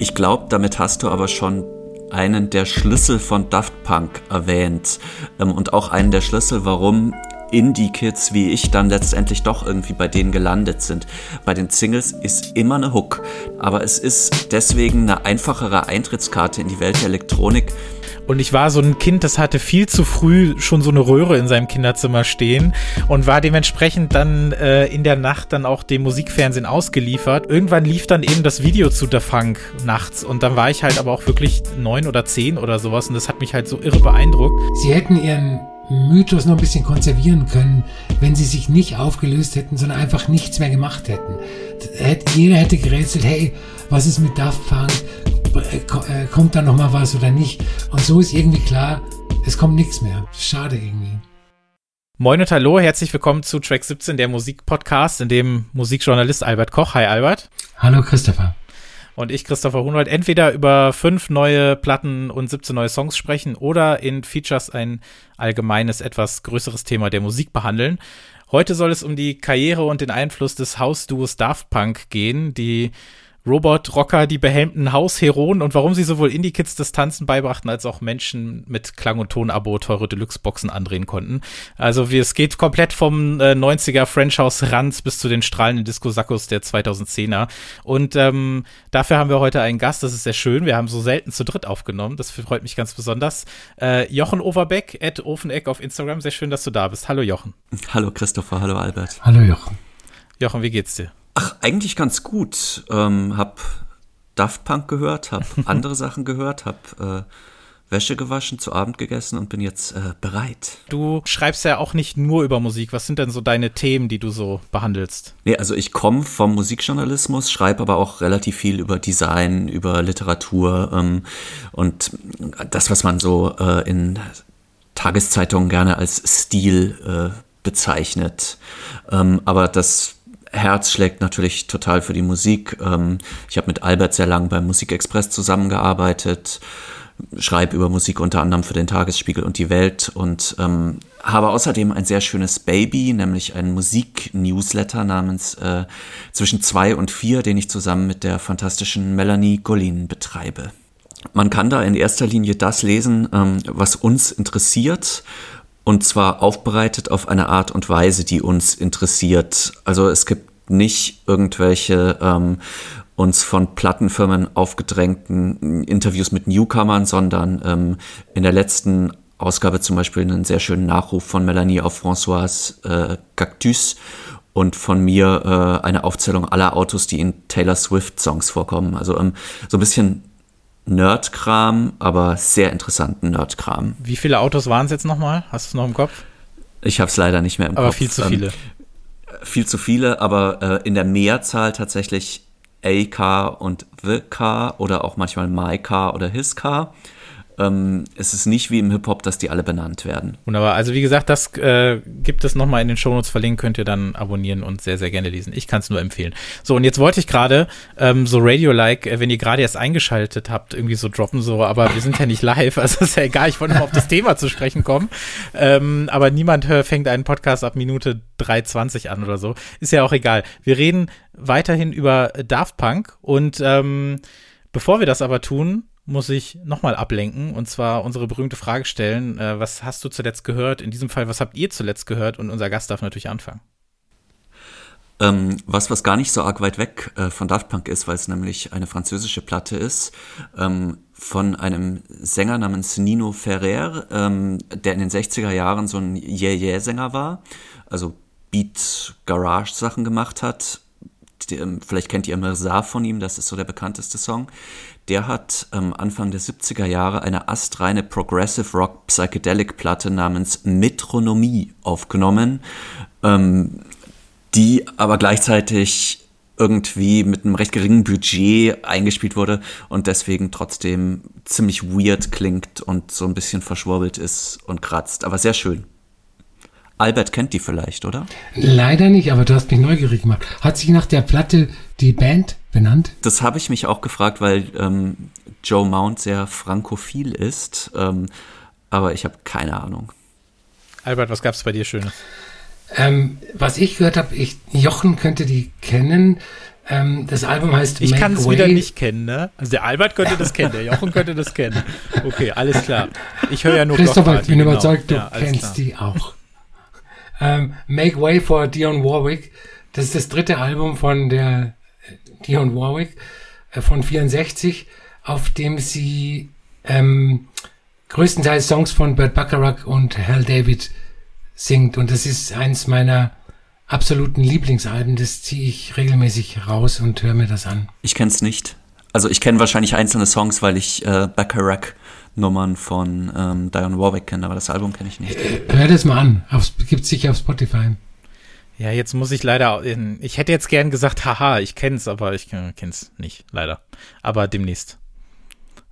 Ich glaube, damit hast du aber schon einen der Schlüssel von Daft Punk erwähnt ähm, und auch einen der Schlüssel, warum Indie-Kids wie ich dann letztendlich doch irgendwie bei denen gelandet sind. Bei den Singles ist immer eine Hook, aber es ist deswegen eine einfachere Eintrittskarte in die Welt der Elektronik. Und ich war so ein Kind, das hatte viel zu früh schon so eine Röhre in seinem Kinderzimmer stehen und war dementsprechend dann äh, in der Nacht dann auch dem Musikfernsehen ausgeliefert. Irgendwann lief dann eben das Video zu der Funk nachts und dann war ich halt aber auch wirklich neun oder zehn oder sowas und das hat mich halt so irre beeindruckt. Sie hätten ihren Mythos noch ein bisschen konservieren können, wenn sie sich nicht aufgelöst hätten, sondern einfach nichts mehr gemacht hätten. Jeder hätte gerätselt, hey, was ist mit Daft Punk? Äh, äh, kommt da noch mal was oder nicht? Und so ist irgendwie klar, es kommt nichts mehr. Schade irgendwie. Moin und hallo, herzlich willkommen zu Track 17, der Musikpodcast, in dem Musikjournalist Albert Koch, hi Albert. Hallo Christopher und ich, Christopher Hunold, entweder über fünf neue Platten und 17 neue Songs sprechen oder in Features ein allgemeines, etwas größeres Thema der Musik behandeln. Heute soll es um die Karriere und den Einfluss des House-Duos Daft Punk gehen, die Robot-Rocker, die behelmten Hausheroen und warum sie sowohl Indie-Kids das Tanzen beibrachten, als auch Menschen mit Klang- und Tonabo teure Deluxe-Boxen andrehen konnten. Also wie, es geht komplett vom äh, 90er French House Ranz bis zu den strahlenden Disco-Sackos der 2010er. Und ähm, dafür haben wir heute einen Gast, das ist sehr schön. Wir haben so selten zu dritt aufgenommen, das freut mich ganz besonders. Äh, Jochen Overbeck, at Ofeneck auf Instagram, sehr schön, dass du da bist. Hallo Jochen. Hallo Christopher, hallo Albert. Hallo Jochen. Jochen, wie geht's dir? Ach, eigentlich ganz gut. Ähm, hab Daft Punk gehört, hab andere Sachen gehört, hab äh, Wäsche gewaschen, zu Abend gegessen und bin jetzt äh, bereit. Du schreibst ja auch nicht nur über Musik. Was sind denn so deine Themen, die du so behandelst? Nee, also ich komme vom Musikjournalismus, schreibe aber auch relativ viel über Design, über Literatur ähm, und das, was man so äh, in Tageszeitungen gerne als Stil äh, bezeichnet. Ähm, aber das Herz schlägt natürlich total für die Musik. Ähm, ich habe mit Albert sehr lange beim Musikexpress zusammengearbeitet, schreibe über Musik unter anderem für den Tagesspiegel und die Welt und ähm, habe außerdem ein sehr schönes Baby, nämlich einen Musik-Newsletter namens äh, Zwischen zwei und vier, den ich zusammen mit der fantastischen Melanie Gollin betreibe. Man kann da in erster Linie das lesen, ähm, was uns interessiert und zwar aufbereitet auf eine Art und Weise, die uns interessiert. Also es gibt nicht irgendwelche ähm, uns von Plattenfirmen aufgedrängten Interviews mit Newcomern, sondern ähm, in der letzten Ausgabe zum Beispiel einen sehr schönen Nachruf von Melanie auf François äh, Cactus und von mir äh, eine Aufzählung aller Autos, die in Taylor Swift Songs vorkommen. Also ähm, so ein bisschen Nerdkram, aber sehr interessanten Nerdkram. Wie viele Autos waren es jetzt nochmal? Hast du es noch im Kopf? Ich habe es leider nicht mehr im aber Kopf. Aber viel zu viele. Ähm, viel zu viele, aber äh, in der Mehrzahl tatsächlich A Car und The Car oder auch manchmal My Car oder His Car. Ähm, es ist nicht wie im Hip-Hop, dass die alle benannt werden. Wunderbar. Also wie gesagt, das äh, gibt es nochmal in den Shownotes verlinkt, könnt ihr dann abonnieren und sehr, sehr gerne lesen. Ich kann es nur empfehlen. So, und jetzt wollte ich gerade ähm, so Radio-like, äh, wenn ihr gerade erst eingeschaltet habt, irgendwie so droppen, so, aber wir sind ja nicht live, also ist ja egal, ich wollte nur auf das Thema zu sprechen kommen. Ähm, aber niemand hör, fängt einen Podcast ab Minute 3,20 an oder so. Ist ja auch egal. Wir reden weiterhin über Daft Punk und ähm, bevor wir das aber tun, muss ich nochmal ablenken und zwar unsere berühmte Frage stellen. Äh, was hast du zuletzt gehört? In diesem Fall, was habt ihr zuletzt gehört? Und unser Gast darf natürlich anfangen. Ähm, was, was gar nicht so arg weit weg äh, von Daft Punk ist, weil es nämlich eine französische Platte ist, ähm, von einem Sänger namens Nino Ferrer, ähm, der in den 60er Jahren so ein Yeah-Yeah-Sänger war, also Beat-Garage-Sachen gemacht hat. Ähm, vielleicht kennt ihr Mirza von ihm, das ist so der bekannteste Song der hat ähm, Anfang der 70er Jahre eine astreine Progressive Rock Psychedelic Platte namens Metronomie aufgenommen, ähm, die aber gleichzeitig irgendwie mit einem recht geringen Budget eingespielt wurde und deswegen trotzdem ziemlich weird klingt und so ein bisschen verschwurbelt ist und kratzt, aber sehr schön. Albert kennt die vielleicht, oder? Leider nicht, aber du hast mich neugierig gemacht. Hat sich nach der Platte die Band benannt? Das habe ich mich auch gefragt, weil ähm, Joe Mount sehr frankophil ist, ähm, aber ich habe keine Ahnung. Albert, was gab es bei dir Schönes? Ähm, was ich gehört habe, Jochen könnte die kennen. Ähm, das Album heißt Ich kann es wieder nicht kennen, ne? Also der Albert könnte das kennen, der Jochen könnte das kennen. Okay, alles klar. Ich höre ja nur Christopher, ich bin genau. überzeugt, du ja, kennst klar. die auch. Ähm, Make Way for Dion Warwick. Das ist das dritte Album von der äh, Dion Warwick äh, von 64, auf dem sie ähm, größtenteils Songs von Bert Bacharach und Hal David singt. Und das ist eins meiner absoluten Lieblingsalben. Das ziehe ich regelmäßig raus und höre mir das an. Ich kenne es nicht. Also ich kenne wahrscheinlich einzelne Songs, weil ich äh, Bacharach Nummern von ähm, Dion Warwick kenne, aber das Album kenne ich nicht. Äh, hör das mal an. Gibt es sicher auf Spotify. Ja, jetzt muss ich leider. Ich hätte jetzt gern gesagt, haha, ich kenn's, aber ich kenn's nicht, leider. Aber demnächst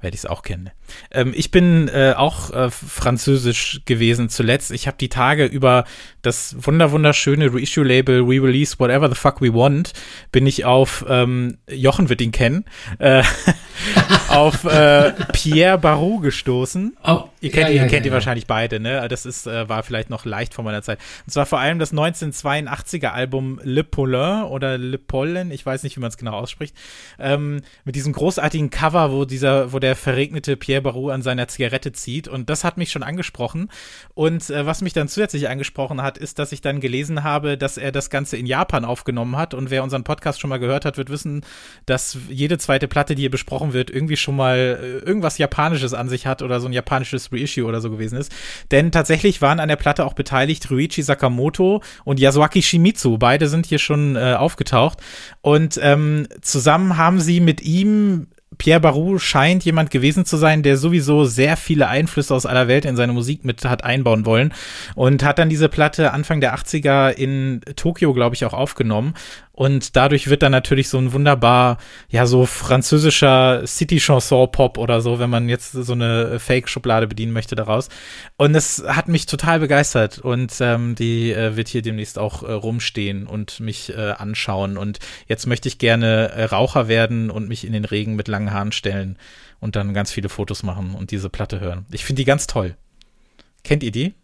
werde ich es auch kennen. Ähm, ich bin äh, auch äh, französisch gewesen zuletzt. Ich habe die Tage über das wunder wunderschöne Reissue-Label We Release Whatever the Fuck We Want bin ich auf ähm, Jochen wird ihn kennen äh, auf äh, Pierre Barou gestoßen. Oh, ihr kennt, ja, ja, ihr, kennt ja, ihn wahrscheinlich beide, ne? Das ist äh, war vielleicht noch leicht vor meiner Zeit. Und zwar vor allem das 1982er Album Le Poulain oder Le Pollen, ich weiß nicht, wie man es genau ausspricht, ähm, mit diesem großartigen Cover, wo dieser, wo der verregnete Pierre Barou an seiner Zigarette zieht. Und das hat mich schon angesprochen. Und äh, was mich dann zusätzlich angesprochen hat, ist, dass ich dann gelesen habe, dass er das Ganze in Japan aufgenommen hat. Und wer unseren Podcast schon mal gehört hat, wird wissen, dass jede zweite Platte, die hier besprochen wird, irgendwie schon mal äh, irgendwas Japanisches an sich hat oder so ein japanisches Reissue oder so gewesen ist. Denn tatsächlich waren an der Platte auch beteiligt Ruichi Sakamoto und Yasuaki Shimizu. Beide sind hier schon äh, aufgetaucht. Und ähm, zusammen haben sie mit ihm Pierre Barou scheint jemand gewesen zu sein, der sowieso sehr viele Einflüsse aus aller Welt in seine Musik mit hat einbauen wollen und hat dann diese Platte Anfang der 80er in Tokio, glaube ich, auch aufgenommen und dadurch wird dann natürlich so ein wunderbar, ja, so französischer City-Chanson-Pop oder so, wenn man jetzt so eine Fake-Schublade bedienen möchte daraus. Und es hat mich total begeistert. Und ähm, die äh, wird hier demnächst auch äh, rumstehen und mich äh, anschauen. Und jetzt möchte ich gerne äh, Raucher werden und mich in den Regen mit langen Haaren stellen und dann ganz viele Fotos machen und diese Platte hören. Ich finde die ganz toll. Kennt ihr die?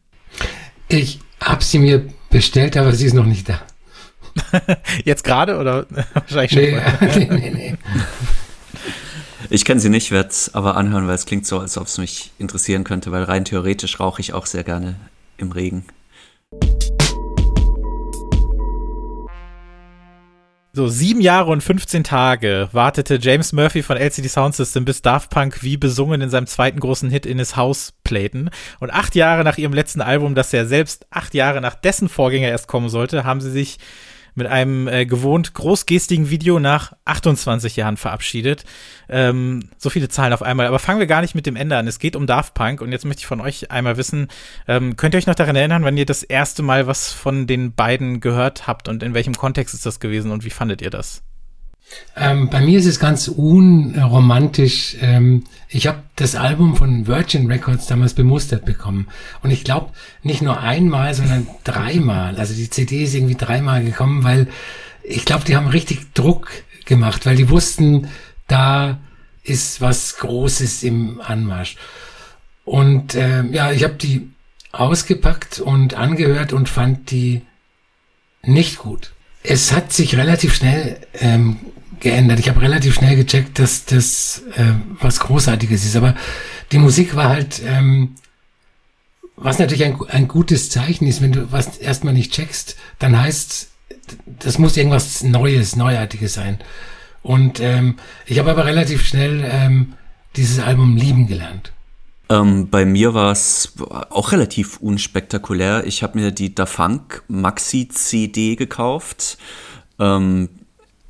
Ich habe sie mir bestellt, aber sie ist noch nicht da. Jetzt gerade oder wahrscheinlich schon? Nee, nee, nee, Ich kenne sie nicht, werde es aber anhören, weil es klingt so, als ob es mich interessieren könnte, weil rein theoretisch rauche ich auch sehr gerne im Regen. So, sieben Jahre und 15 Tage wartete James Murphy von LCD Sound System, bis Daft Punk wie besungen in seinem zweiten großen Hit in his House playten. Und acht Jahre nach ihrem letzten Album, das ja selbst acht Jahre nach dessen Vorgänger erst kommen sollte, haben sie sich mit einem äh, gewohnt großgestigen Video nach 28 Jahren verabschiedet. Ähm, so viele Zahlen auf einmal. Aber fangen wir gar nicht mit dem Ende an. Es geht um Daft Punk und jetzt möchte ich von euch einmal wissen, ähm, könnt ihr euch noch daran erinnern, wann ihr das erste Mal was von den beiden gehört habt und in welchem Kontext ist das gewesen und wie fandet ihr das? Ähm, bei mir ist es ganz unromantisch. Ähm, ich habe das Album von Virgin Records damals bemustert bekommen. Und ich glaube, nicht nur einmal, sondern dreimal. Also die CD ist irgendwie dreimal gekommen, weil ich glaube, die haben richtig Druck gemacht, weil die wussten, da ist was Großes im Anmarsch. Und äh, ja, ich habe die ausgepackt und angehört und fand die nicht gut. Es hat sich relativ schnell ähm, geändert. Ich habe relativ schnell gecheckt, dass das äh, was Großartiges ist. Aber die Musik war halt, ähm, was natürlich ein, ein gutes Zeichen ist, wenn du was erstmal nicht checkst, dann heißt, das muss irgendwas Neues, Neuartiges sein. Und ähm, ich habe aber relativ schnell ähm, dieses Album lieben gelernt. Ähm, bei mir war es auch relativ unspektakulär. Ich habe mir die Da Funk Maxi CD gekauft. Ähm,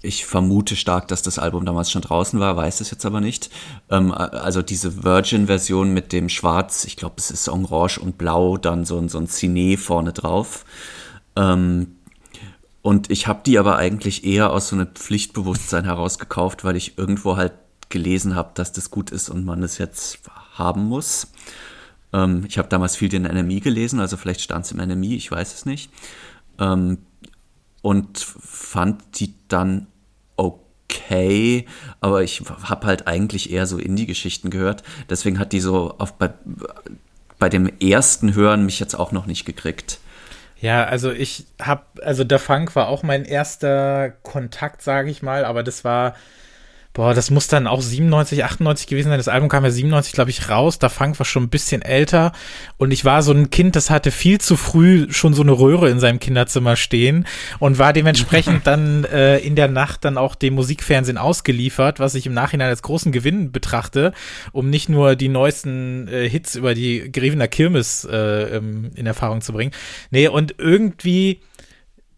ich vermute stark, dass das Album damals schon draußen war, weiß es jetzt aber nicht. Ähm, also diese Virgin-Version mit dem Schwarz, ich glaube, es ist Orange und Blau, dann so, so ein Cine vorne drauf. Ähm, und ich habe die aber eigentlich eher aus so einem Pflichtbewusstsein heraus gekauft, weil ich irgendwo halt gelesen habe, dass das gut ist und man es jetzt haben muss. Ähm, ich habe damals viel den NMI gelesen, also vielleicht stand es im NMI, ich weiß es nicht. Ähm, und fand die dann okay, aber ich habe halt eigentlich eher so Indie-Geschichten gehört. Deswegen hat die so auf, bei, bei dem ersten Hören mich jetzt auch noch nicht gekriegt. Ja, also ich habe, also der Funk war auch mein erster Kontakt, sage ich mal, aber das war boah, das muss dann auch 97, 98 gewesen sein. Das Album kam ja 97, glaube ich, raus. Da Funk war schon ein bisschen älter. Und ich war so ein Kind, das hatte viel zu früh schon so eine Röhre in seinem Kinderzimmer stehen und war dementsprechend dann äh, in der Nacht dann auch dem Musikfernsehen ausgeliefert, was ich im Nachhinein als großen Gewinn betrachte, um nicht nur die neuesten äh, Hits über die Grevener Kirmes äh, ähm, in Erfahrung zu bringen. Nee, und irgendwie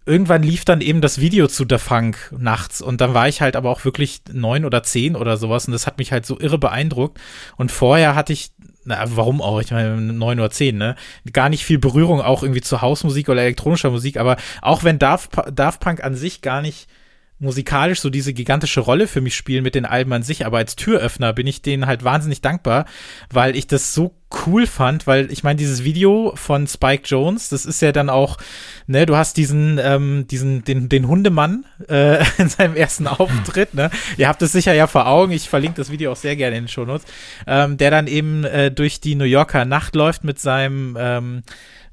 irgendwann lief dann eben das Video zu The Funk nachts und dann war ich halt aber auch wirklich neun oder zehn oder sowas und das hat mich halt so irre beeindruckt und vorher hatte ich na, warum auch? Ich meine, neun oder zehn, ne? Gar nicht viel Berührung auch irgendwie zu Hausmusik oder elektronischer Musik, aber auch wenn Daft, Daft Punk an sich gar nicht musikalisch so diese gigantische Rolle für mich spielen mit den Alben an sich, aber als Türöffner bin ich denen halt wahnsinnig dankbar, weil ich das so cool fand, weil ich meine, dieses Video von Spike Jones, das ist ja dann auch, ne, du hast diesen, ähm, diesen, den, den Hundemann äh, in seinem ersten Auftritt, ne? Ihr habt es sicher ja vor Augen, ich verlinke das Video auch sehr gerne in den Shownotes, ähm, der dann eben äh, durch die New Yorker Nacht läuft mit seinem ähm,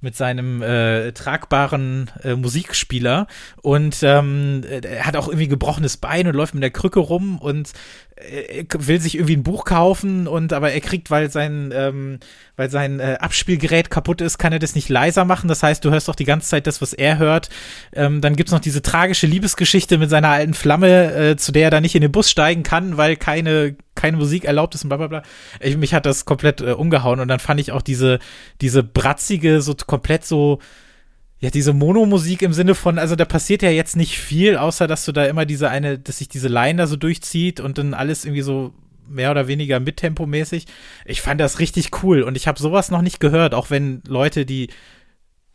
mit seinem äh, tragbaren äh, Musikspieler. Und ähm, er hat auch irgendwie gebrochenes Bein und läuft mit der Krücke rum und äh, will sich irgendwie ein Buch kaufen und aber er kriegt, weil sein, ähm, weil sein äh, Abspielgerät kaputt ist, kann er das nicht leiser machen. Das heißt, du hörst doch die ganze Zeit das, was er hört. Ähm, dann gibt's noch diese tragische Liebesgeschichte mit seiner alten Flamme, äh, zu der er dann nicht in den Bus steigen kann, weil keine keine Musik erlaubt ist und bla bla bla. Ich, mich hat das komplett äh, umgehauen und dann fand ich auch diese, diese bratzige, so komplett so, ja, diese Monomusik im Sinne von, also da passiert ja jetzt nicht viel, außer dass du da immer diese eine, dass sich diese Line da so durchzieht und dann alles irgendwie so mehr oder weniger mittempomäßig. Ich fand das richtig cool und ich habe sowas noch nicht gehört, auch wenn Leute, die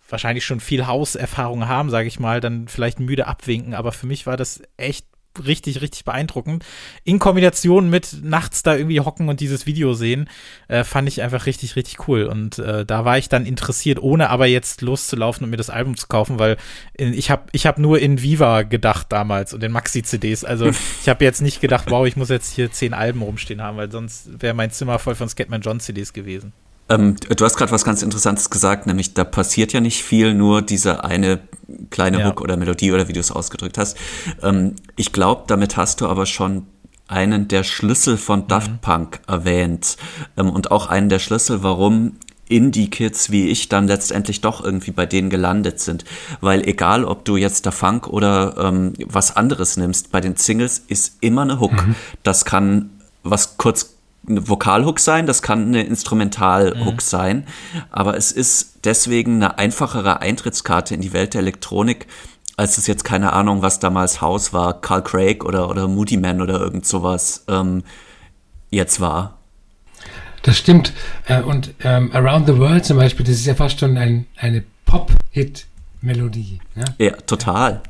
wahrscheinlich schon viel Hauserfahrung haben, sage ich mal, dann vielleicht müde abwinken, aber für mich war das echt richtig, richtig beeindruckend. In Kombination mit nachts da irgendwie hocken und dieses Video sehen, äh, fand ich einfach richtig, richtig cool. Und äh, da war ich dann interessiert, ohne aber jetzt loszulaufen und mir das Album zu kaufen, weil ich habe ich hab nur in Viva gedacht damals und in Maxi-CDs. Also ich habe jetzt nicht gedacht, wow, ich muss jetzt hier zehn Alben rumstehen haben, weil sonst wäre mein Zimmer voll von Scatman John CDs gewesen. Ähm, du hast gerade was ganz Interessantes gesagt, nämlich da passiert ja nicht viel, nur diese eine kleine ja. Hook oder Melodie oder wie du es ausgedrückt hast. Ähm, ich glaube, damit hast du aber schon einen der Schlüssel von Daft mhm. Punk erwähnt ähm, und auch einen der Schlüssel, warum Indie-Kids wie ich dann letztendlich doch irgendwie bei denen gelandet sind. Weil egal, ob du jetzt der Funk oder ähm, was anderes nimmst, bei den Singles ist immer eine Hook. Mhm. Das kann was kurz eine Vokalhook sein, das kann eine Instrumentalhook mhm. sein, aber es ist deswegen eine einfachere Eintrittskarte in die Welt der Elektronik, als es jetzt keine Ahnung, was damals House war, Carl Craig oder, oder Moody Man oder irgend sowas ähm, jetzt war. Das stimmt. Äh, und ähm, Around the World zum Beispiel, das ist ja fast schon ein, eine Pop-Hit-Melodie. Ja? ja, total.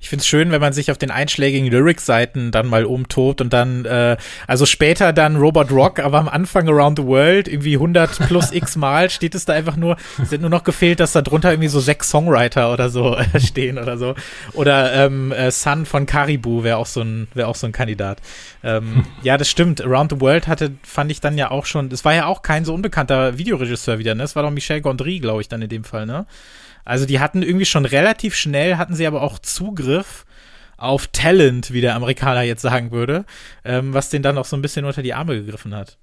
Ich finde es schön, wenn man sich auf den einschlägigen Lyrics-Seiten dann mal umtobt und dann, äh, also später dann Robot Rock, aber am Anfang Around the World, irgendwie 100 plus x Mal steht es da einfach nur, es sind nur noch gefehlt, dass da drunter irgendwie so sechs Songwriter oder so äh, stehen oder so. Oder ähm, äh, Sun von Caribou wäre auch so ein, wäre auch so ein Kandidat. Ähm, ja, das stimmt. Around the World hatte, fand ich dann ja auch schon, das war ja auch kein so unbekannter Videoregisseur wieder, ne? Das war doch Michel Gondry, glaube ich, dann in dem Fall, ne? Also die hatten irgendwie schon relativ schnell, hatten sie aber auch Zugriff auf Talent, wie der Amerikaner jetzt sagen würde, ähm, was den dann auch so ein bisschen unter die Arme gegriffen hat.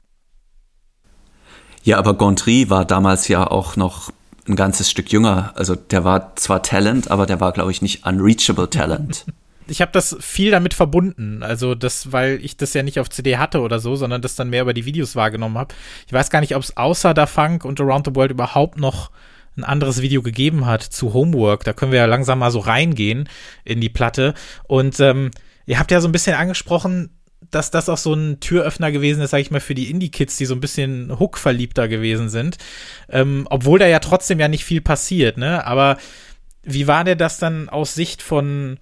Ja, aber Gondry war damals ja auch noch ein ganzes Stück jünger. Also der war zwar Talent, aber der war, glaube ich, nicht unreachable Talent. ich habe das viel damit verbunden. Also das, weil ich das ja nicht auf CD hatte oder so, sondern das dann mehr über die Videos wahrgenommen habe. Ich weiß gar nicht, ob es außer Da Funk und Around the World überhaupt noch ein anderes Video gegeben hat zu Homework. Da können wir ja langsam mal so reingehen in die Platte. Und ähm, ihr habt ja so ein bisschen angesprochen, dass das auch so ein Türöffner gewesen ist, sag ich mal, für die Indie-Kids, die so ein bisschen Hook-verliebter gewesen sind. Ähm, obwohl da ja trotzdem ja nicht viel passiert, ne? Aber wie war der das dann aus Sicht von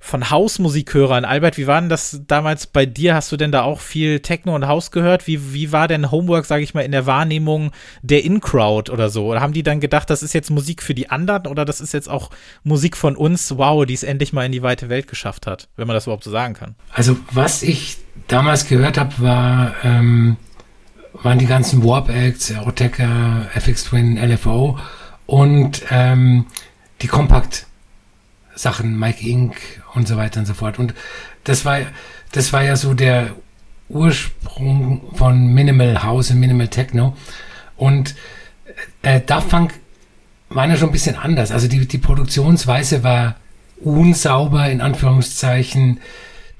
von Hausmusikhörern. Albert, wie war denn das damals bei dir? Hast du denn da auch viel Techno und Haus gehört? Wie, wie war denn Homework, sage ich mal, in der Wahrnehmung der In-Crowd oder so? Oder haben die dann gedacht, das ist jetzt Musik für die anderen oder das ist jetzt auch Musik von uns, wow, die es endlich mal in die weite Welt geschafft hat, wenn man das überhaupt so sagen kann? Also, was ich damals gehört habe, war, ähm, waren die ganzen Warp Acts, Eroteca, FX Twin, LFO und ähm, die Kompakt-Sachen, Mike Inc. und so weiter und so fort. Und das war, das war ja so der Ursprung von Minimal House und Minimal Techno. Und äh, Daft Punk waren ja schon ein bisschen anders. Also die, die Produktionsweise war unsauber, in Anführungszeichen.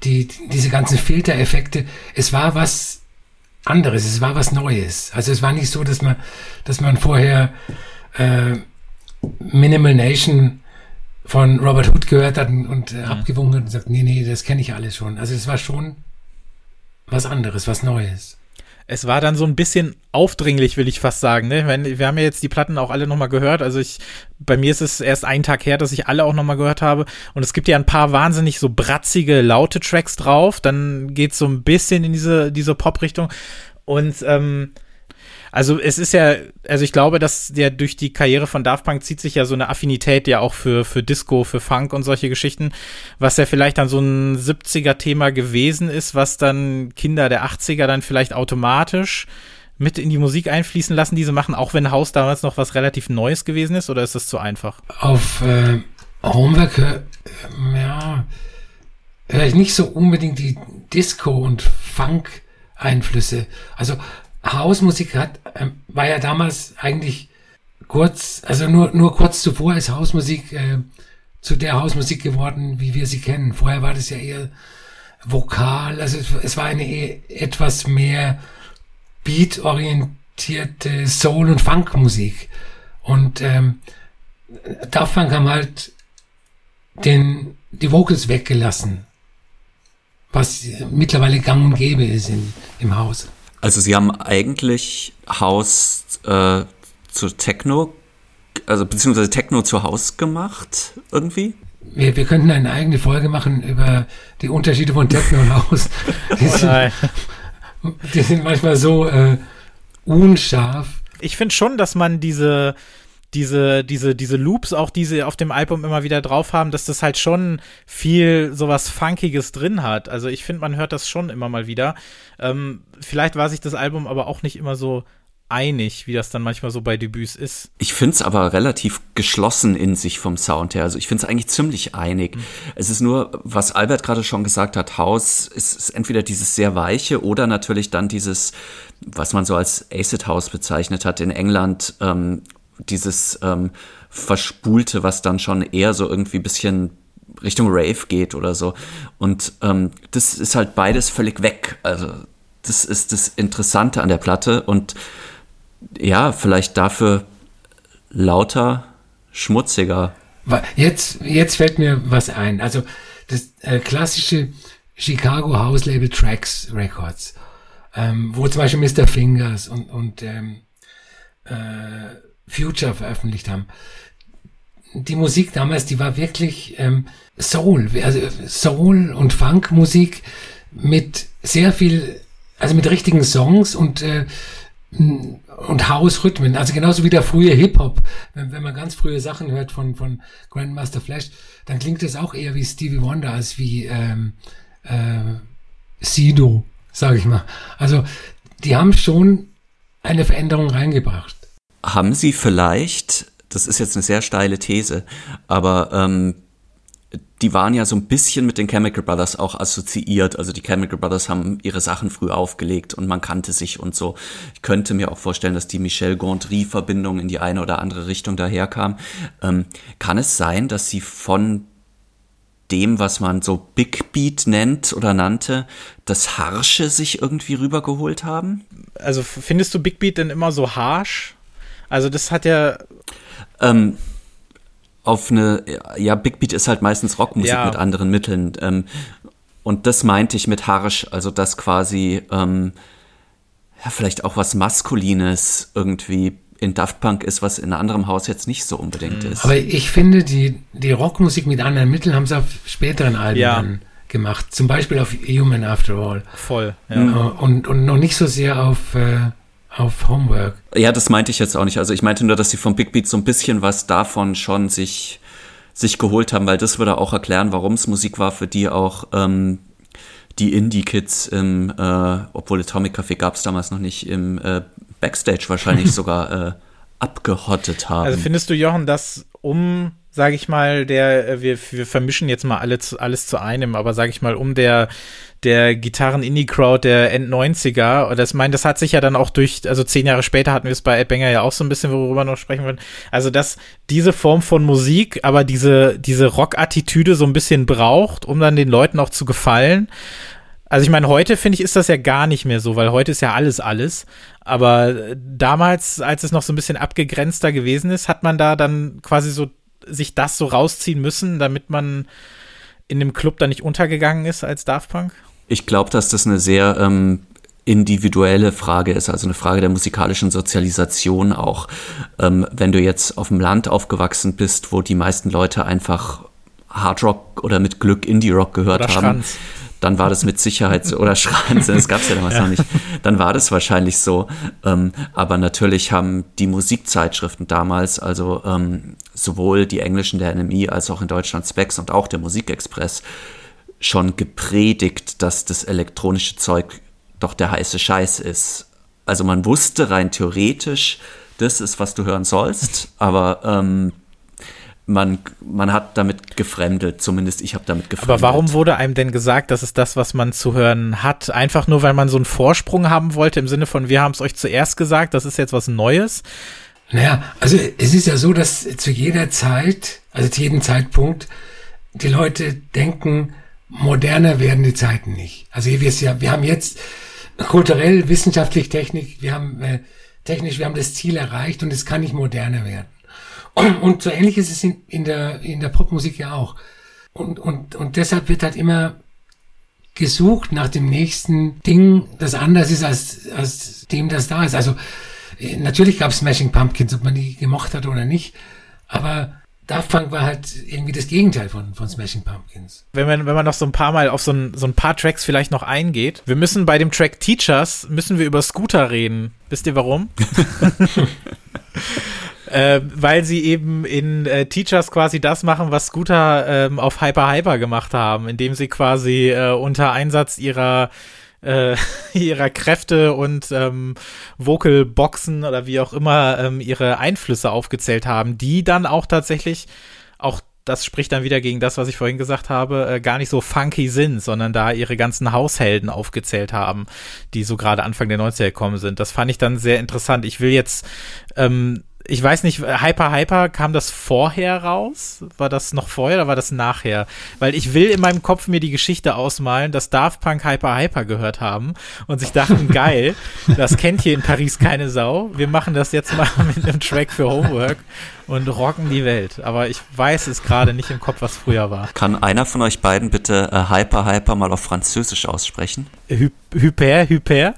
Die, die, diese ganzen Filtereffekte. Es war was anderes, es war was Neues. Also es war nicht so, dass man, dass man vorher äh, Minimal Nation von Robert Hood gehört hat und, und äh, abgewunken hat und sagt, nee, nee, das kenne ich alles schon. Also es war schon was anderes, was Neues. Es war dann so ein bisschen aufdringlich, will ich fast sagen. Ne? wir haben ja jetzt die Platten auch alle nochmal gehört. Also ich, bei mir ist es erst einen Tag her, dass ich alle auch nochmal gehört habe. Und es gibt ja ein paar wahnsinnig so bratzige, laute Tracks drauf. Dann geht es so ein bisschen in diese, diese Pop-Richtung. Und ähm, also es ist ja, also ich glaube, dass der durch die Karriere von Daft Punk zieht sich ja so eine Affinität ja auch für, für Disco, für Funk und solche Geschichten, was ja vielleicht dann so ein 70er-Thema gewesen ist, was dann Kinder der 80er dann vielleicht automatisch mit in die Musik einfließen lassen, diese machen, auch wenn Haus damals noch was relativ Neues gewesen ist, oder ist das zu einfach? Auf äh, Homework, äh, ja, vielleicht nicht so unbedingt die Disco- und Funk-Einflüsse. Also Hausmusik hat, äh, war ja damals eigentlich kurz, also nur, nur kurz zuvor ist Hausmusik äh, zu der Hausmusik geworden, wie wir sie kennen. Vorher war das ja eher vokal, also es, es war eine e, etwas mehr beat-orientierte Soul- und Funk-Musik. Und ähm, Daft Punk haben halt den, die Vocals weggelassen, was mittlerweile gang und gäbe ist in, im Haus. Also sie haben eigentlich Haus äh, zu Techno, also beziehungsweise Techno zu Haus gemacht, irgendwie? Wir, wir könnten eine eigene Folge machen über die Unterschiede von Techno und Haus. Die sind, die sind manchmal so äh, unscharf. Ich finde schon, dass man diese diese, diese, diese Loops, auch diese auf dem Album immer wieder drauf haben, dass das halt schon viel sowas Funkiges drin hat. Also ich finde, man hört das schon immer mal wieder. Ähm, vielleicht war sich das Album aber auch nicht immer so einig, wie das dann manchmal so bei Debüts ist. Ich finde es aber relativ geschlossen in sich vom Sound her. Also ich finde es eigentlich ziemlich einig. Mhm. Es ist nur, was Albert gerade schon gesagt hat, House ist, ist, entweder dieses sehr weiche oder natürlich dann dieses, was man so als Acid House bezeichnet hat in England, ähm, dieses ähm, Verspulte, was dann schon eher so irgendwie bisschen Richtung Rave geht oder so. Und ähm, das ist halt beides völlig weg. Also das ist das Interessante an der Platte und ja, vielleicht dafür lauter, schmutziger. Jetzt, jetzt fällt mir was ein. Also das äh, klassische Chicago House Label Tracks Records, ähm, wo zum Beispiel Mr. Fingers und, und ähm, äh, Future veröffentlicht haben. Die Musik damals, die war wirklich ähm, Soul, also Soul und Funkmusik mit sehr viel, also mit richtigen Songs und äh, und House-Rhythmen, also genauso wie der frühe Hip-Hop. Wenn, wenn man ganz frühe Sachen hört von, von Grandmaster Flash, dann klingt es auch eher wie Stevie Wonder als wie ähm, äh, Sido, sage ich mal. Also die haben schon eine Veränderung reingebracht haben Sie vielleicht, das ist jetzt eine sehr steile These, aber ähm, die waren ja so ein bisschen mit den Chemical Brothers auch assoziiert. Also die Chemical Brothers haben ihre Sachen früh aufgelegt und man kannte sich und so. Ich könnte mir auch vorstellen, dass die Michel Gondry-Verbindung in die eine oder andere Richtung daherkam. Ähm, kann es sein, dass sie von dem, was man so Big Beat nennt oder nannte, das Harsche sich irgendwie rübergeholt haben? Also findest du Big Beat denn immer so harsh? Also das hat ja. Ähm, auf eine, ja, Big Beat ist halt meistens Rockmusik ja. mit anderen Mitteln. Ähm, und das meinte ich mit harsch, also das quasi, ähm, ja, vielleicht auch was Maskulines irgendwie in Daft Punk ist, was in einem anderen Haus jetzt nicht so unbedingt mhm. ist. Aber ich finde, die, die Rockmusik mit anderen Mitteln haben sie auf späteren Alben ja. gemacht. Zum Beispiel auf Human After All. Voll, ja. Und, und noch nicht so sehr auf äh, auf Homework. Ja, das meinte ich jetzt auch nicht. Also ich meinte nur, dass sie vom Big Beat so ein bisschen was davon schon sich, sich geholt haben, weil das würde auch erklären, warum es Musik war, für die auch ähm, die Indie-Kids im, äh, obwohl Atomic Café gab es damals noch nicht, im äh, Backstage wahrscheinlich sogar äh, abgehottet haben. Also findest du, Jochen, dass um sage ich mal, der, äh, wir, wir vermischen jetzt mal alles, alles zu einem, aber sage ich mal, um der, der Gitarren-Indie-Crowd der End-90er, das das hat sich ja dann auch durch, also zehn Jahre später hatten wir es bei Ed Banger ja auch so ein bisschen, worüber noch sprechen wollen. Also, dass diese Form von Musik, aber diese, diese Rock-Attitüde so ein bisschen braucht, um dann den Leuten auch zu gefallen. Also ich meine, heute finde ich, ist das ja gar nicht mehr so, weil heute ist ja alles alles. Aber damals, als es noch so ein bisschen abgegrenzter gewesen ist, hat man da dann quasi so sich das so rausziehen müssen, damit man in dem Club da nicht untergegangen ist als Daft Punk? Ich glaube, dass das eine sehr ähm, individuelle Frage ist, also eine Frage der musikalischen Sozialisation auch. Ähm, wenn du jetzt auf dem Land aufgewachsen bist, wo die meisten Leute einfach Hardrock oder mit Glück Indie-Rock gehört oder haben, Schranz dann war das mit Sicherheit so, oder Schranze, das gab es ja damals ja. noch nicht, dann war das wahrscheinlich so. Ähm, aber natürlich haben die Musikzeitschriften damals, also ähm, sowohl die englischen der NMI als auch in Deutschland Specs und auch der Musikexpress, schon gepredigt, dass das elektronische Zeug doch der heiße Scheiß ist. Also man wusste rein theoretisch, das ist, was du hören sollst, aber ähm, man, man hat damit gefremdet, zumindest ich habe damit gefremdet. Aber warum wurde einem denn gesagt, dass es das, was man zu hören hat? Einfach nur, weil man so einen Vorsprung haben wollte, im Sinne von, wir haben es euch zuerst gesagt, das ist jetzt was Neues? Naja, also es ist ja so, dass zu jeder Zeit, also zu jedem Zeitpunkt, die Leute denken, moderner werden die Zeiten nicht. Also wir, ja, wir haben jetzt kulturell, wissenschaftlich, Technik, wir haben äh, technisch, wir haben das Ziel erreicht und es kann nicht moderner werden. Und so ähnlich ist es in, in, der, in der Popmusik ja auch. Und, und, und deshalb wird halt immer gesucht nach dem nächsten Ding, das anders ist als, als dem, das da ist. Also natürlich gab es Smashing Pumpkins, ob man die gemocht hat oder nicht, aber Daft Punk war halt irgendwie das Gegenteil von, von Smashing Pumpkins. Wenn man, wenn man noch so ein paar Mal auf so ein, so ein paar Tracks vielleicht noch eingeht, wir müssen bei dem Track Teachers, müssen wir über Scooter reden. Wisst ihr warum? äh, weil sie eben in äh, Teachers quasi das machen, was Scooter ähm, auf Hyper Hyper gemacht haben, indem sie quasi äh, unter Einsatz ihrer äh, ihrer Kräfte und ähm, Vocal Boxen oder wie auch immer ähm, ihre Einflüsse aufgezählt haben, die dann auch tatsächlich auch das spricht dann wieder gegen das, was ich vorhin gesagt habe, äh, gar nicht so funky sind, sondern da ihre ganzen Haushelden aufgezählt haben, die so gerade Anfang der 90er gekommen sind. Das fand ich dann sehr interessant. Ich will jetzt ähm, ich weiß nicht, Hyper Hyper, kam das vorher raus? War das noch vorher oder war das nachher? Weil ich will in meinem Kopf mir die Geschichte ausmalen, dass Daft Punk Hyper Hyper gehört haben und sich dachten, geil, das kennt hier in Paris keine Sau. Wir machen das jetzt mal mit einem Track für Homework und rocken die Welt. Aber ich weiß es gerade nicht im Kopf, was früher war. Kann einer von euch beiden bitte äh, Hyper Hyper mal auf Französisch aussprechen? Hy Hyper, Hyper?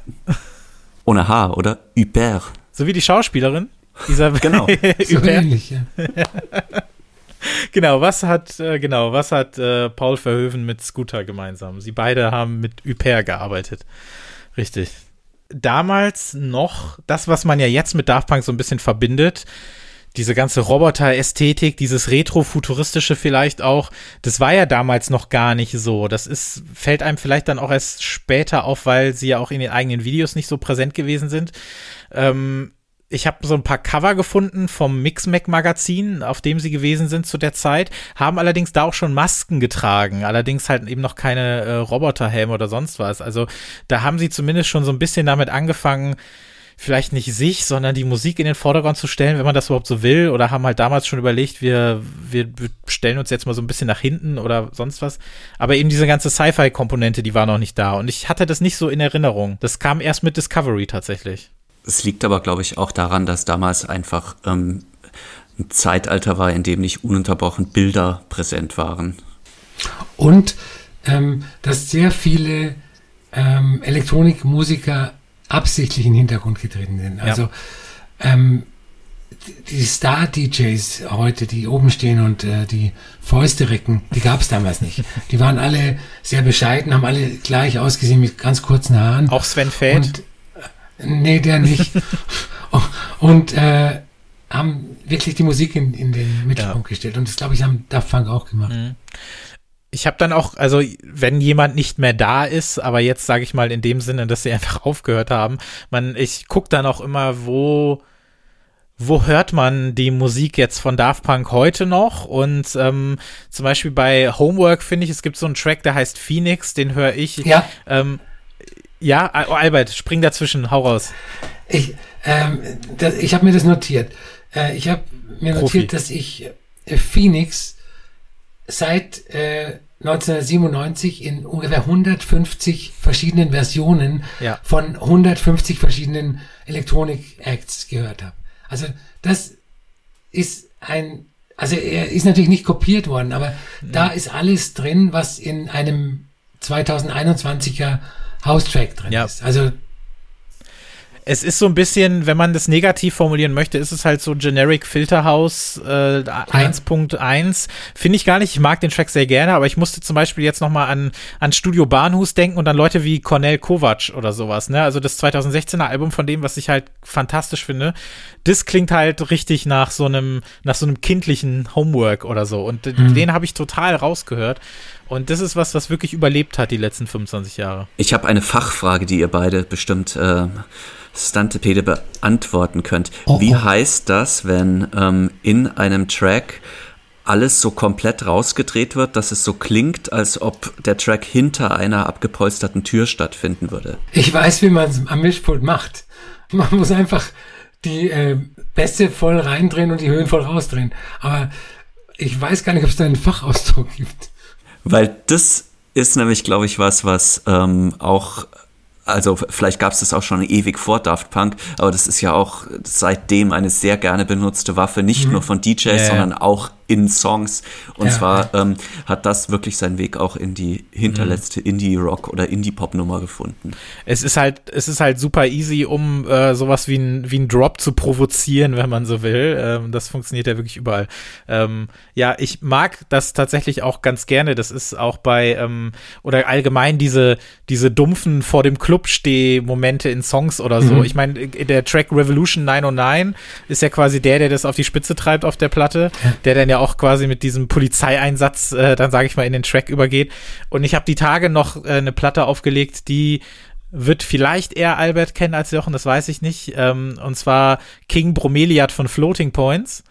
Ohne H, oder? Hyper. So wie die Schauspielerin? Isabel. Genau. so ähnlich, ja. genau, was hat, äh, genau, was hat äh, Paul Verhoeven mit Scooter gemeinsam? Sie beide haben mit Hyper gearbeitet. Richtig. Damals noch, das, was man ja jetzt mit Daft Punk so ein bisschen verbindet, diese ganze Roboter-Ästhetik, dieses Retro-Futuristische vielleicht auch, das war ja damals noch gar nicht so. Das ist, fällt einem vielleicht dann auch erst später auf, weil sie ja auch in den eigenen Videos nicht so präsent gewesen sind. Ähm, ich habe so ein paar Cover gefunden vom Mixmac Magazin, auf dem sie gewesen sind zu der Zeit, haben allerdings da auch schon Masken getragen, allerdings halt eben noch keine äh, Roboterhelme oder sonst was. Also da haben sie zumindest schon so ein bisschen damit angefangen, vielleicht nicht sich, sondern die Musik in den Vordergrund zu stellen, wenn man das überhaupt so will, oder haben halt damals schon überlegt, wir, wir stellen uns jetzt mal so ein bisschen nach hinten oder sonst was. Aber eben diese ganze Sci-Fi-Komponente, die war noch nicht da. Und ich hatte das nicht so in Erinnerung. Das kam erst mit Discovery tatsächlich. Es liegt aber, glaube ich, auch daran, dass damals einfach ähm, ein Zeitalter war, in dem nicht ununterbrochen Bilder präsent waren. Und ähm, dass sehr viele ähm, Elektronikmusiker absichtlich in den Hintergrund getreten sind. Also ja. ähm, die Star-DJs heute, die oben stehen und äh, die Fäuste recken, die gab es damals nicht. Die waren alle sehr bescheiden, haben alle gleich ausgesehen mit ganz kurzen Haaren. Auch Sven Feld? Nee, der nicht. und äh, haben wirklich die Musik in, in den Mittelpunkt ja. gestellt. Und das, glaube ich, haben Daft Punk auch gemacht. Mhm. Ich habe dann auch, also wenn jemand nicht mehr da ist, aber jetzt sage ich mal in dem Sinne, dass sie einfach aufgehört haben, man, ich gucke dann auch immer, wo wo hört man die Musik jetzt von Daft Punk heute noch? Und ähm, zum Beispiel bei Homework finde ich, es gibt so einen Track, der heißt Phoenix, den höre ich. Ja. Ähm, ja, Albert, spring dazwischen, hau raus. Ich, ähm, das, ich habe mir das notiert. Äh, ich habe mir Profi. notiert, dass ich äh, Phoenix seit äh, 1997 in ungefähr 150 verschiedenen Versionen ja. von 150 verschiedenen Electronic Acts gehört habe. Also das ist ein, also er ist natürlich nicht kopiert worden, aber mhm. da ist alles drin, was in einem 2021er House-Track drin ja. ist. Also es ist so ein bisschen, wenn man das negativ formulieren möchte, ist es halt so Generic Filterhouse äh, 1.1. Finde ich gar nicht. Ich mag den Track sehr gerne, aber ich musste zum Beispiel jetzt nochmal an, an Studio Bahnhus denken und an Leute wie Cornel Kovac oder sowas. Ne? Also das 2016er Album von dem, was ich halt fantastisch finde. Das klingt halt richtig nach so einem, nach so einem kindlichen Homework oder so. Und mhm. den habe ich total rausgehört. Und das ist was, was wirklich überlebt hat die letzten 25 Jahre. Ich habe eine Fachfrage, die ihr beide bestimmt äh, Stantepede beantworten könnt. Oh, Wie oh. heißt das, wenn ähm, in einem Track alles so komplett rausgedreht wird, dass es so klingt, als ob der Track hinter einer abgepolsterten Tür stattfinden würde? Ich weiß, wie man es am Mischpult macht. Man muss einfach die äh, Bässe voll reindrehen und die Höhen voll rausdrehen. Aber ich weiß gar nicht, ob es da einen Fachausdruck gibt. Weil das ist nämlich, glaube ich, was, was ähm, auch also vielleicht gab es das auch schon ewig vor Daft Punk, aber das ist ja auch seitdem eine sehr gerne benutzte Waffe, nicht mhm. nur von DJs, yeah. sondern auch in Songs. Und ja. zwar ähm, hat das wirklich seinen Weg auch in die hinterletzte mhm. Indie-Rock- oder Indie-Pop-Nummer gefunden. Es ist halt, es ist halt super easy, um äh, sowas wie ein, wie ein Drop zu provozieren, wenn man so will. Ähm, das funktioniert ja wirklich überall. Ähm, ja, ich mag das tatsächlich auch ganz gerne. Das ist auch bei, ähm, oder allgemein diese, diese dumpfen vor dem Club steh-Momente in Songs oder so. Mhm. Ich meine, der Track Revolution 909 ist ja quasi der, der das auf die Spitze treibt auf der Platte, der dann ja auch quasi mit diesem Polizeieinsatz, äh, dann sage ich mal, in den Track übergeht. Und ich habe die Tage noch äh, eine Platte aufgelegt, die wird vielleicht eher Albert kennen als Jochen, das weiß ich nicht. Ähm, und zwar King Bromeliad von Floating Points.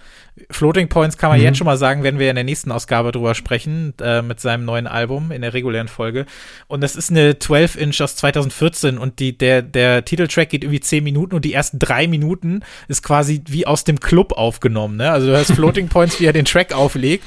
Floating Points kann man mhm. jetzt schon mal sagen, werden wir in der nächsten Ausgabe drüber sprechen, äh, mit seinem neuen Album in der regulären Folge. Und das ist eine 12-Inch aus 2014 und die, der, der Titeltrack geht irgendwie 10 Minuten und die ersten drei Minuten ist quasi wie aus dem Club aufgenommen. Ne? Also du hörst Floating Points, wie er den Track auflegt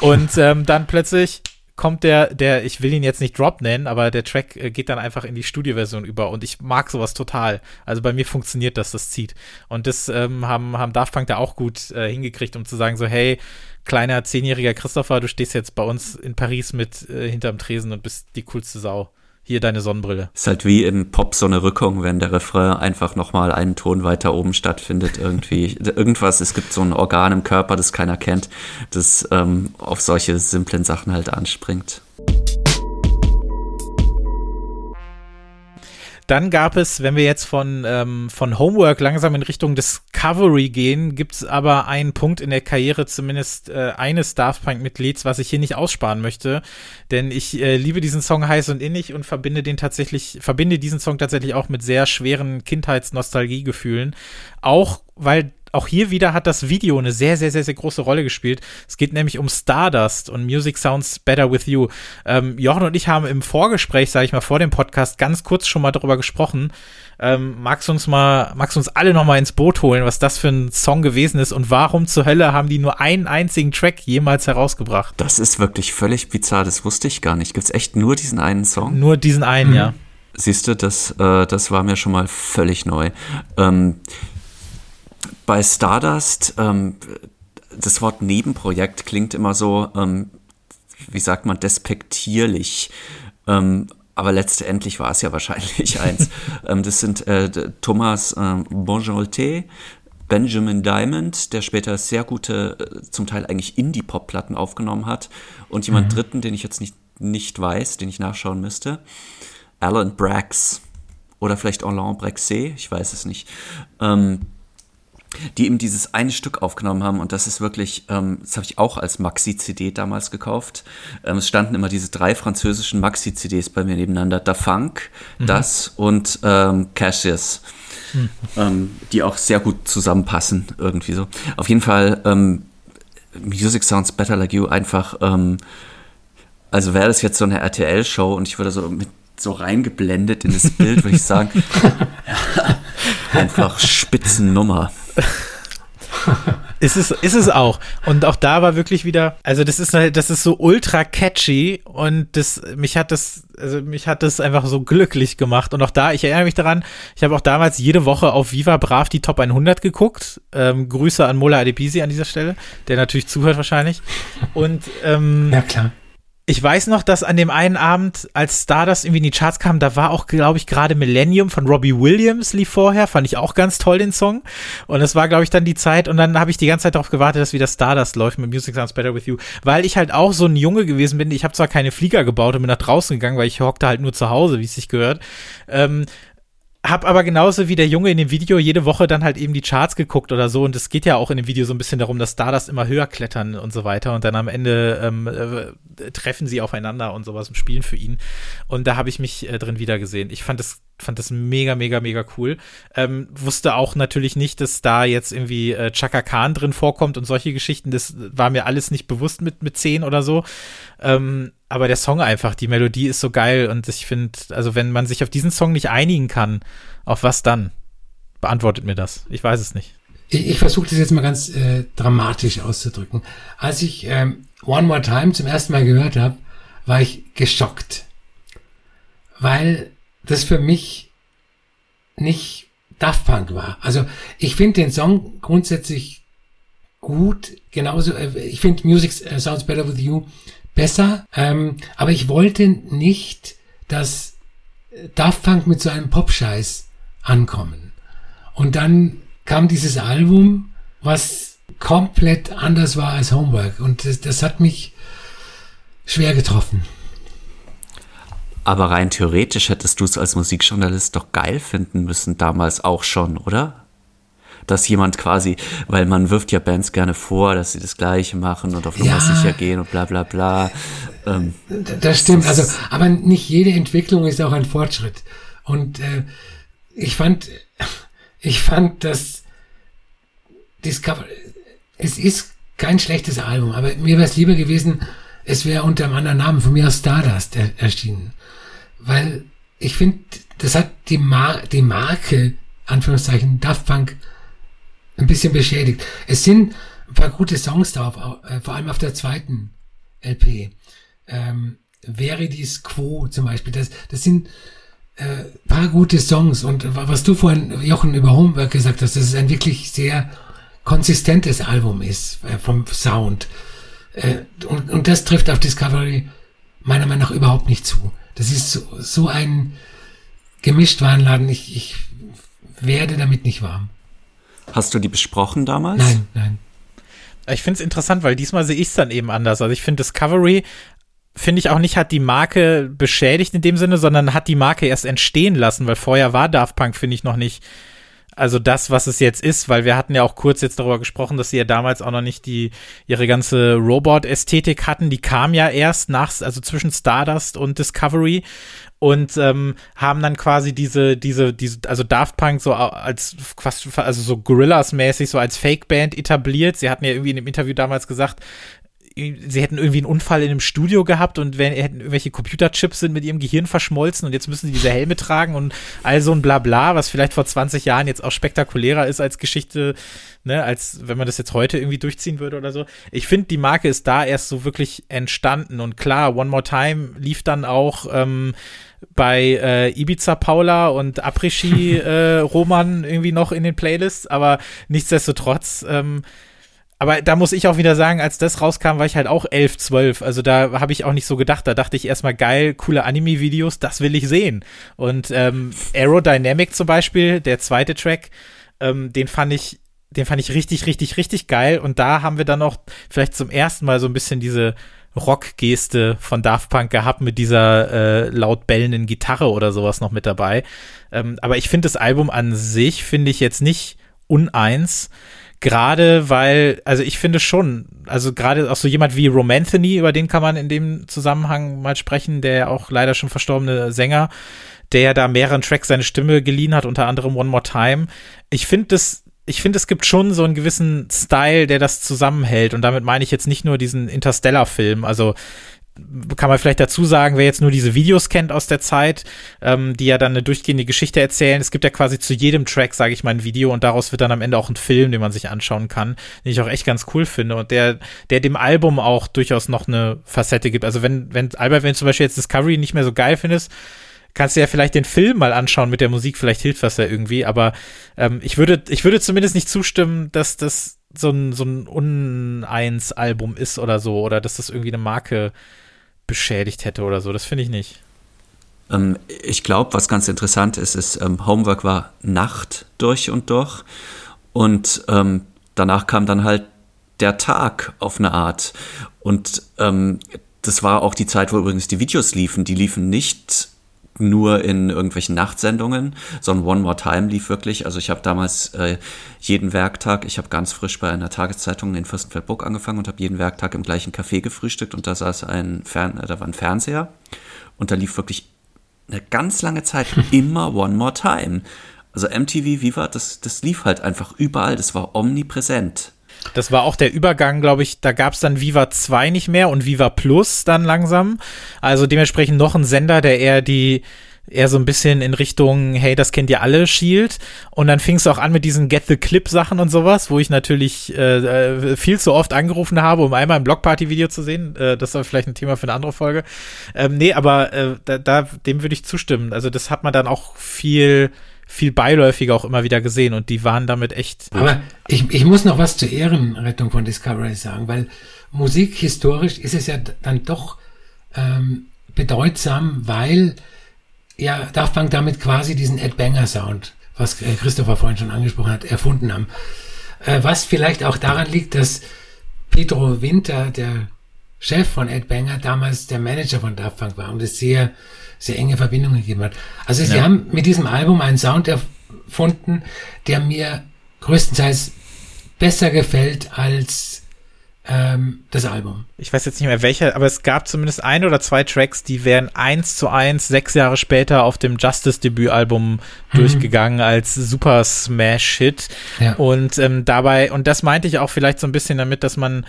und ähm, dann plötzlich kommt der, der, ich will ihn jetzt nicht Drop nennen, aber der Track äh, geht dann einfach in die Studioversion über und ich mag sowas total. Also bei mir funktioniert das, das zieht. Und das ähm, haben, haben Daft Punk da auch gut äh, hingekriegt, um zu sagen so, hey, kleiner zehnjähriger Christopher, du stehst jetzt bei uns in Paris mit äh, hinterm Tresen und bist die coolste Sau hier deine Sonnenbrille. Ist halt wie im Pop so eine Rückung, wenn der Refrain einfach nochmal einen Ton weiter oben stattfindet. Irgendwie irgendwas, es gibt so ein Organ im Körper, das keiner kennt, das ähm, auf solche simplen Sachen halt anspringt. Dann gab es, wenn wir jetzt von, ähm, von Homework langsam in Richtung Discovery gehen, gibt es aber einen Punkt in der Karriere zumindest äh, eines Daft Punk-Mitglieds, was ich hier nicht aussparen möchte. Denn ich äh, liebe diesen Song heiß und innig und verbinde den tatsächlich, verbinde diesen Song tatsächlich auch mit sehr schweren Kindheitsnostalgiegefühlen. Auch weil auch hier wieder hat das Video eine sehr, sehr, sehr, sehr große Rolle gespielt. Es geht nämlich um Stardust und Music Sounds Better With You. Ähm, Jochen und ich haben im Vorgespräch, sage ich mal, vor dem Podcast ganz kurz schon mal darüber gesprochen. Ähm, magst du uns mal, magst du uns alle noch mal ins Boot holen, was das für ein Song gewesen ist und warum zur Hölle haben die nur einen einzigen Track jemals herausgebracht? Das ist wirklich völlig bizarr, das wusste ich gar nicht. Gibt es echt nur diesen einen Song? Nur diesen einen, mhm. ja. Siehst du, das, äh, das war mir schon mal völlig neu. Ähm, bei Stardust, ähm, das Wort Nebenprojekt klingt immer so, ähm, wie sagt man, despektierlich. Ähm, aber letztendlich war es ja wahrscheinlich eins. Ähm, das sind äh, Thomas äh, Bonjolté, Benjamin Diamond, der später sehr gute, äh, zum Teil eigentlich Indie-Pop-Platten aufgenommen hat. Und jemand mhm. dritten, den ich jetzt nicht, nicht weiß, den ich nachschauen müsste. Alan Brax. Oder vielleicht Alain Brexé, ich weiß es nicht. Ähm, die eben dieses eine Stück aufgenommen haben und das ist wirklich, ähm, das habe ich auch als Maxi-CD damals gekauft. Ähm, es standen immer diese drei französischen Maxi-CDs bei mir nebeneinander, Da Funk, mhm. das und ähm, Cassius. hm. ähm, die auch sehr gut zusammenpassen, irgendwie so. Auf jeden Fall, ähm, Music Sounds Better Like You einfach, ähm, also wäre das jetzt so eine RTL-Show und ich würde so mit so reingeblendet in das Bild, würde ich sagen, einfach Spitzennummer. ist es, ist es auch. Und auch da war wirklich wieder, also das ist halt, das ist so ultra catchy und das, mich hat das, also mich hat das einfach so glücklich gemacht. Und auch da, ich erinnere mich daran, ich habe auch damals jede Woche auf Viva Brav die Top 100 geguckt. Ähm, Grüße an Mola Adebisi an dieser Stelle, der natürlich zuhört wahrscheinlich. Und, ähm, ja klar ich weiß noch, dass an dem einen Abend, als Stardust irgendwie in die Charts kam, da war auch, glaube ich, gerade Millennium von Robbie Williams lief vorher. Fand ich auch ganz toll, den Song. Und das war, glaube ich, dann die Zeit. Und dann habe ich die ganze Zeit darauf gewartet, dass wieder Stardust läuft mit Music Sounds Better With You. Weil ich halt auch so ein Junge gewesen bin. Ich habe zwar keine Flieger gebaut und bin nach draußen gegangen, weil ich hockte halt nur zu Hause, wie es sich gehört. Ähm, hab aber genauso wie der Junge in dem Video jede Woche dann halt eben die Charts geguckt oder so. Und es geht ja auch in dem Video so ein bisschen darum, dass Stardust immer höher klettern und so weiter. Und dann am Ende ähm, äh, treffen sie aufeinander und sowas und spielen für ihn. Und da habe ich mich äh, drin wiedergesehen. Ich fand das, fand das mega, mega, mega cool. Ähm, wusste auch natürlich nicht, dass da jetzt irgendwie äh, Chaka Khan drin vorkommt und solche Geschichten. Das war mir alles nicht bewusst mit, mit zehn oder so. Ähm, aber der Song einfach, die Melodie ist so geil und ich finde, also wenn man sich auf diesen Song nicht einigen kann, auf was dann? Beantwortet mir das. Ich weiß es nicht. Ich, ich versuche das jetzt mal ganz äh, dramatisch auszudrücken. Als ich ähm, One More Time zum ersten Mal gehört habe, war ich geschockt. Weil das für mich nicht Daft Punk war. Also ich finde den Song grundsätzlich gut, genauso, äh, ich finde Music äh, Sounds Better With You besser, ähm, aber ich wollte nicht, dass Daft Punk mit so einem Pop-Scheiß ankommen. Und dann kam dieses Album, was komplett anders war als Homework. Und das, das hat mich schwer getroffen. Aber rein theoretisch hättest du es als Musikjournalist doch geil finden müssen, damals auch schon, oder? Dass jemand quasi, weil man wirft ja Bands gerne vor, dass sie das Gleiche machen und auf Nummer ja. sicher gehen und bla bla bla. Ähm, das stimmt, also, aber nicht jede Entwicklung ist auch ein Fortschritt. Und äh, ich fand, ich fand, dass Discover, es ist kein schlechtes Album, aber mir wäre es lieber gewesen, es wäre unter einem anderen Namen, von mir aus Stardust er, erschienen. Weil ich finde, das hat die, Mar die Marke, Anführungszeichen, Daft Punk ein bisschen beschädigt. Es sind ein paar gute Songs drauf, äh, vor allem auf der zweiten LP. Ähm, Veridis Quo zum Beispiel. Das, das sind äh, paar gute Songs. Und was du vorhin, Jochen, über Homework gesagt hast, dass es ein wirklich sehr konsistentes Album ist äh, vom Sound. Äh, und, und das trifft auf Discovery meiner Meinung nach überhaupt nicht zu. Das ist so, so ein Gemischtwarenladen. Ich, ich werde damit nicht warm. Hast du die besprochen damals? Nein, nein. Ich finde es interessant, weil diesmal sehe ich es dann eben anders. Also ich finde Discovery finde ich auch nicht, hat die Marke beschädigt in dem Sinne, sondern hat die Marke erst entstehen lassen, weil vorher war Daft Punk, finde ich, noch nicht also das, was es jetzt ist, weil wir hatten ja auch kurz jetzt darüber gesprochen, dass sie ja damals auch noch nicht die ihre ganze Robot-Ästhetik hatten. Die kam ja erst nach, also zwischen Stardust und Discovery und ähm, haben dann quasi diese, diese, diese, also Daft Punk so als also so Gorillas-mäßig, so als Fake-Band etabliert. Sie hatten ja irgendwie in dem Interview damals gesagt, sie hätten irgendwie einen Unfall in einem Studio gehabt und wenn, hätten irgendwelche Computerchips sind mit ihrem Gehirn verschmolzen und jetzt müssen sie diese Helme tragen und all so ein Blabla, was vielleicht vor 20 Jahren jetzt auch spektakulärer ist als Geschichte, ne, als wenn man das jetzt heute irgendwie durchziehen würde oder so. Ich finde, die Marke ist da erst so wirklich entstanden und klar, One More Time lief dann auch ähm, bei äh, Ibiza Paula und Apres-Ski äh, Roman irgendwie noch in den Playlists, aber nichtsdestotrotz ähm, aber da muss ich auch wieder sagen, als das rauskam, war ich halt auch 11, 12. Also da habe ich auch nicht so gedacht. Da dachte ich erstmal geil, coole Anime-Videos, das will ich sehen. Und ähm, Aerodynamic zum Beispiel, der zweite Track, ähm, den fand ich, den fand ich richtig, richtig, richtig geil. Und da haben wir dann auch vielleicht zum ersten Mal so ein bisschen diese Rock-Geste von Daft Punk gehabt mit dieser äh, laut bellenden Gitarre oder sowas noch mit dabei. Ähm, aber ich finde das Album an sich, finde ich jetzt nicht uneins Gerade weil, also ich finde schon, also gerade auch so jemand wie Romanthony, über den kann man in dem Zusammenhang mal sprechen, der ja auch leider schon verstorbene Sänger, der ja da mehreren Tracks seine Stimme geliehen hat, unter anderem One More Time. Ich finde das ich finde, es gibt schon so einen gewissen Style, der das zusammenhält. Und damit meine ich jetzt nicht nur diesen Interstellar-Film. Also kann man vielleicht dazu sagen, wer jetzt nur diese Videos kennt aus der Zeit, ähm, die ja dann eine durchgehende Geschichte erzählen. Es gibt ja quasi zu jedem Track, sage ich mal, ein Video und daraus wird dann am Ende auch ein Film, den man sich anschauen kann, den ich auch echt ganz cool finde und der, der dem Album auch durchaus noch eine Facette gibt. Also wenn, wenn, Albert, wenn du zum Beispiel jetzt Discovery nicht mehr so geil findest, kannst du ja vielleicht den Film mal anschauen mit der Musik, vielleicht hilft das ja irgendwie, aber ähm, ich würde, ich würde zumindest nicht zustimmen, dass das so ein, so ein Uneins-Album ist oder so, oder dass das irgendwie eine Marke beschädigt hätte oder so. Das finde ich nicht. Ähm, ich glaube, was ganz interessant ist, ist, ähm, Homework war Nacht durch und durch. Und ähm, danach kam dann halt der Tag auf eine Art. Und ähm, das war auch die Zeit, wo übrigens die Videos liefen. Die liefen nicht nur in irgendwelchen Nachtsendungen, sondern One More Time lief wirklich. Also ich habe damals äh, jeden Werktag, ich habe ganz frisch bei einer Tageszeitung in Fürstenfeldbruck angefangen und habe jeden Werktag im gleichen Café gefrühstückt und da saß ein Fern äh, da war ein Fernseher und da lief wirklich eine ganz lange Zeit immer One More Time. Also MTV Viva, das, das lief halt einfach überall, das war omnipräsent. Das war auch der Übergang, glaube ich, da gab es dann Viva 2 nicht mehr und Viva Plus dann langsam. Also dementsprechend noch ein Sender, der eher die eher so ein bisschen in Richtung, hey, das kennt ihr alle, schielt. Und dann fing es auch an mit diesen Get the Clip Sachen und sowas, wo ich natürlich äh, äh, viel zu oft angerufen habe, um einmal ein Blockparty-Video zu sehen. Äh, das war vielleicht ein Thema für eine andere Folge. Ähm, nee, aber äh, da, da, dem würde ich zustimmen. Also das hat man dann auch viel viel beiläufiger auch immer wieder gesehen und die waren damit echt. Aber ich, ich muss noch was zur Ehrenrettung von Discovery sagen, weil Musik historisch ist es ja dann doch ähm, bedeutsam, weil ja Daft Punk damit quasi diesen Ed Banger Sound, was äh, Christopher vorhin schon angesprochen hat, erfunden haben. Äh, was vielleicht auch daran liegt, dass Pedro Winter, der Chef von Ed Banger, damals der Manager von Daft Punk war und es sehr sehr enge Verbindungen gegeben hat. Also sie ja. haben mit diesem Album einen Sound erfunden, der mir größtenteils besser gefällt als ähm, das Album. Ich weiß jetzt nicht mehr welcher, aber es gab zumindest ein oder zwei Tracks, die wären eins zu eins sechs Jahre später auf dem Justice-Debütalbum mhm. durchgegangen als super Smash-Hit. Ja. Und ähm, dabei, und das meinte ich auch vielleicht so ein bisschen damit, dass man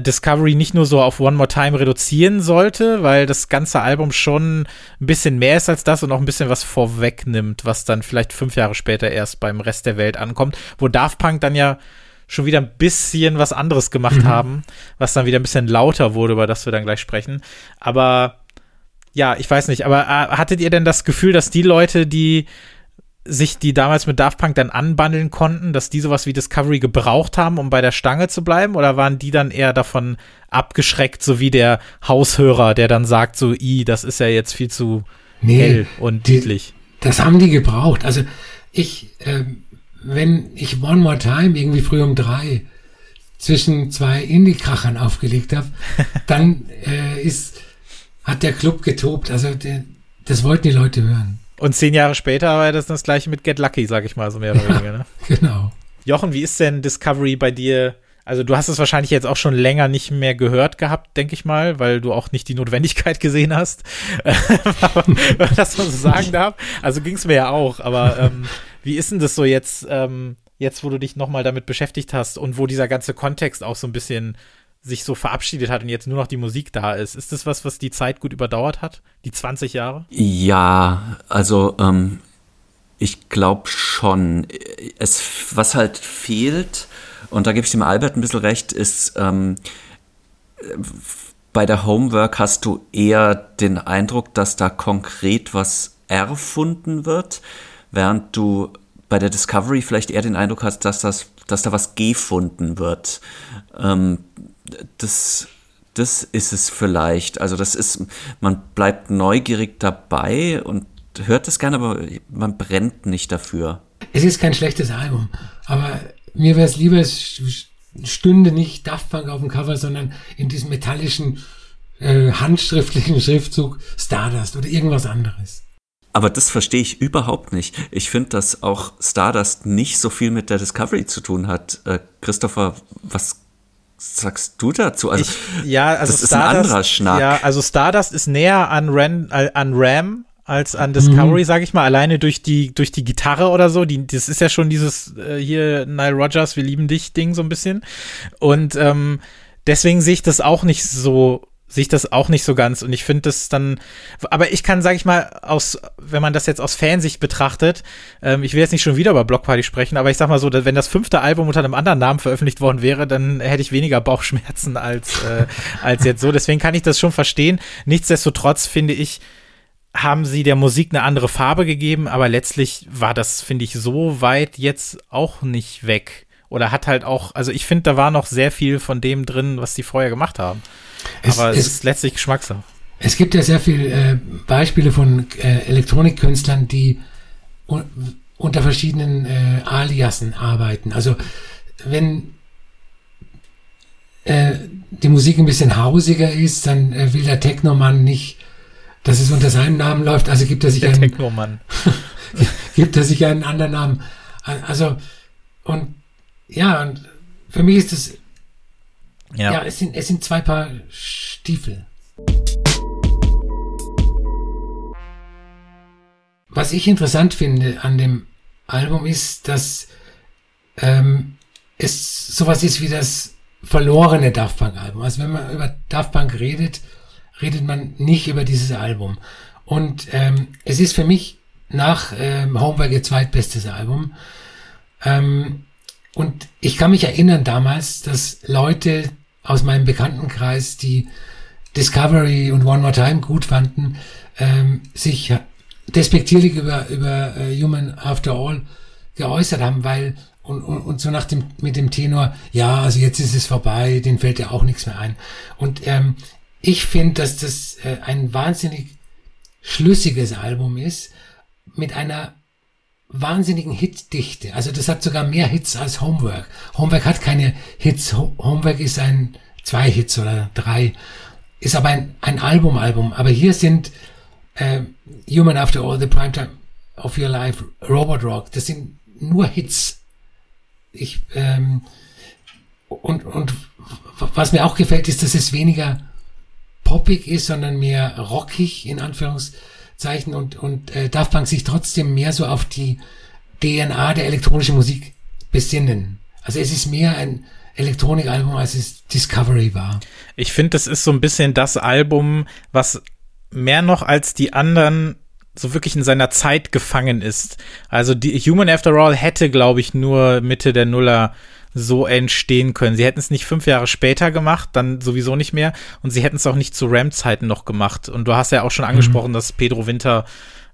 Discovery nicht nur so auf One More Time reduzieren sollte, weil das ganze Album schon ein bisschen mehr ist als das und auch ein bisschen was vorwegnimmt, was dann vielleicht fünf Jahre später erst beim Rest der Welt ankommt, wo Daft Punk dann ja schon wieder ein bisschen was anderes gemacht mhm. haben, was dann wieder ein bisschen lauter wurde, über das wir dann gleich sprechen. Aber ja, ich weiß nicht, aber äh, hattet ihr denn das Gefühl, dass die Leute, die sich die damals mit Daft Punk dann anbandeln konnten, dass die sowas wie Discovery gebraucht haben, um bei der Stange zu bleiben? Oder waren die dann eher davon abgeschreckt, so wie der Haushörer, der dann sagt, so, i, das ist ja jetzt viel zu nee, hell und deutlich? Das haben die gebraucht. Also ich, äh, wenn ich One More Time irgendwie früh um drei zwischen zwei Indie-Krachern aufgelegt habe, dann äh, ist, hat der Club getobt. Also der, das wollten die Leute hören. Und zehn Jahre später war das das gleiche mit Get Lucky, sag ich mal, so mehr oder weniger. Ne? Genau. Jochen, wie ist denn Discovery bei dir? Also du hast es wahrscheinlich jetzt auch schon länger nicht mehr gehört gehabt, denke ich mal, weil du auch nicht die Notwendigkeit gesehen hast, wenn man das mal so sagen darf. Also ging es mir ja auch, aber ähm, wie ist denn das so jetzt, ähm, jetzt wo du dich nochmal damit beschäftigt hast und wo dieser ganze Kontext auch so ein bisschen sich so verabschiedet hat und jetzt nur noch die Musik da ist. Ist das was, was die Zeit gut überdauert hat? Die 20 Jahre? Ja, also ähm, ich glaube schon. Es, was halt fehlt, und da gebe ich dem Albert ein bisschen recht, ist ähm, bei der Homework hast du eher den Eindruck, dass da konkret was erfunden wird, während du bei der Discovery vielleicht eher den Eindruck hast, dass das, dass da was gefunden wird. Ähm, das, das ist es vielleicht. Also das ist, man bleibt neugierig dabei und hört es gerne, aber man brennt nicht dafür. Es ist kein schlechtes Album, aber mir wäre es lieber, es stünde nicht Daft Punk auf dem Cover, sondern in diesem metallischen, äh, handschriftlichen Schriftzug Stardust oder irgendwas anderes. Aber das verstehe ich überhaupt nicht. Ich finde, dass auch Stardust nicht so viel mit der Discovery zu tun hat. Äh, Christopher, was sagst du dazu? Also, ich, ja, also das Stardust, ist ein anderer Schnack. Ja, also Stardust ist näher an, Ran, äh, an Ram als an Discovery, mhm. sage ich mal, alleine durch die durch die Gitarre oder so. Die, das ist ja schon dieses äh, hier Nile Rogers, wir lieben dich Ding so ein bisschen. Und ähm, deswegen sehe ich das auch nicht so sehe ich das auch nicht so ganz und ich finde das dann, aber ich kann, sage ich mal, aus, wenn man das jetzt aus Fansicht betrachtet, ähm, ich will jetzt nicht schon wieder über Block Party sprechen, aber ich sag mal so, wenn das fünfte Album unter einem anderen Namen veröffentlicht worden wäre, dann hätte ich weniger Bauchschmerzen als, äh, als jetzt so. Deswegen kann ich das schon verstehen. Nichtsdestotrotz finde ich, haben sie der Musik eine andere Farbe gegeben, aber letztlich war das, finde ich, so weit jetzt auch nicht weg. Oder hat halt auch, also ich finde, da war noch sehr viel von dem drin, was die vorher gemacht haben. Es, aber es, es ist letztlich Geschmackssache. Es gibt ja sehr viele äh, Beispiele von äh, Elektronikkünstlern, die un unter verschiedenen äh, Aliasen arbeiten. Also wenn äh, die Musik ein bisschen hausiger ist, dann äh, will der Technomann nicht dass es unter seinem Namen läuft. Also gibt er sich Der einen, Technomann. gibt er sich einen anderen Namen. Also, und ja, und für mich ist es, ja, ja es, sind, es sind zwei Paar Stiefel. Was ich interessant finde an dem Album ist, dass ähm, es sowas ist wie das verlorene Daft Punk Album. Also wenn man über Daft Punk redet, redet man nicht über dieses Album. Und ähm, es ist für mich nach ähm, Homework ihr zweitbestes Album. Ähm, und ich kann mich erinnern damals, dass Leute aus meinem Bekanntenkreis, die Discovery und One More Time gut fanden, ähm, sich despektierlich über, über uh, Human After All geäußert haben, weil und, und, und so nach dem mit dem Tenor, ja, also jetzt ist es vorbei, den fällt ja auch nichts mehr ein. Und ähm, ich finde, dass das äh, ein wahnsinnig schlüssiges Album ist mit einer wahnsinnigen Hitdichte. Also das hat sogar mehr Hits als Homework. Homework hat keine Hits. Homework ist ein zwei Hits oder drei. Ist aber ein, ein Album-Album. Aber hier sind äh, Human After All, The Primetime of Your Life, Robot Rock. Das sind nur Hits. Ich ähm, und und was mir auch gefällt, ist, dass es weniger poppig ist, sondern mehr rockig in Anführungszeichen und, und äh, Daft Punk sich trotzdem mehr so auf die DNA der elektronischen Musik besinnen. Also es ist mehr ein Elektronikalbum, als es Discovery war. Ich finde, das ist so ein bisschen das Album, was mehr noch als die anderen so wirklich in seiner Zeit gefangen ist. Also die Human After All hätte, glaube ich, nur Mitte der Nuller so entstehen können. Sie hätten es nicht fünf Jahre später gemacht, dann sowieso nicht mehr. Und sie hätten es auch nicht zu Ram-Zeiten noch gemacht. Und du hast ja auch schon angesprochen, mhm. dass Pedro Winter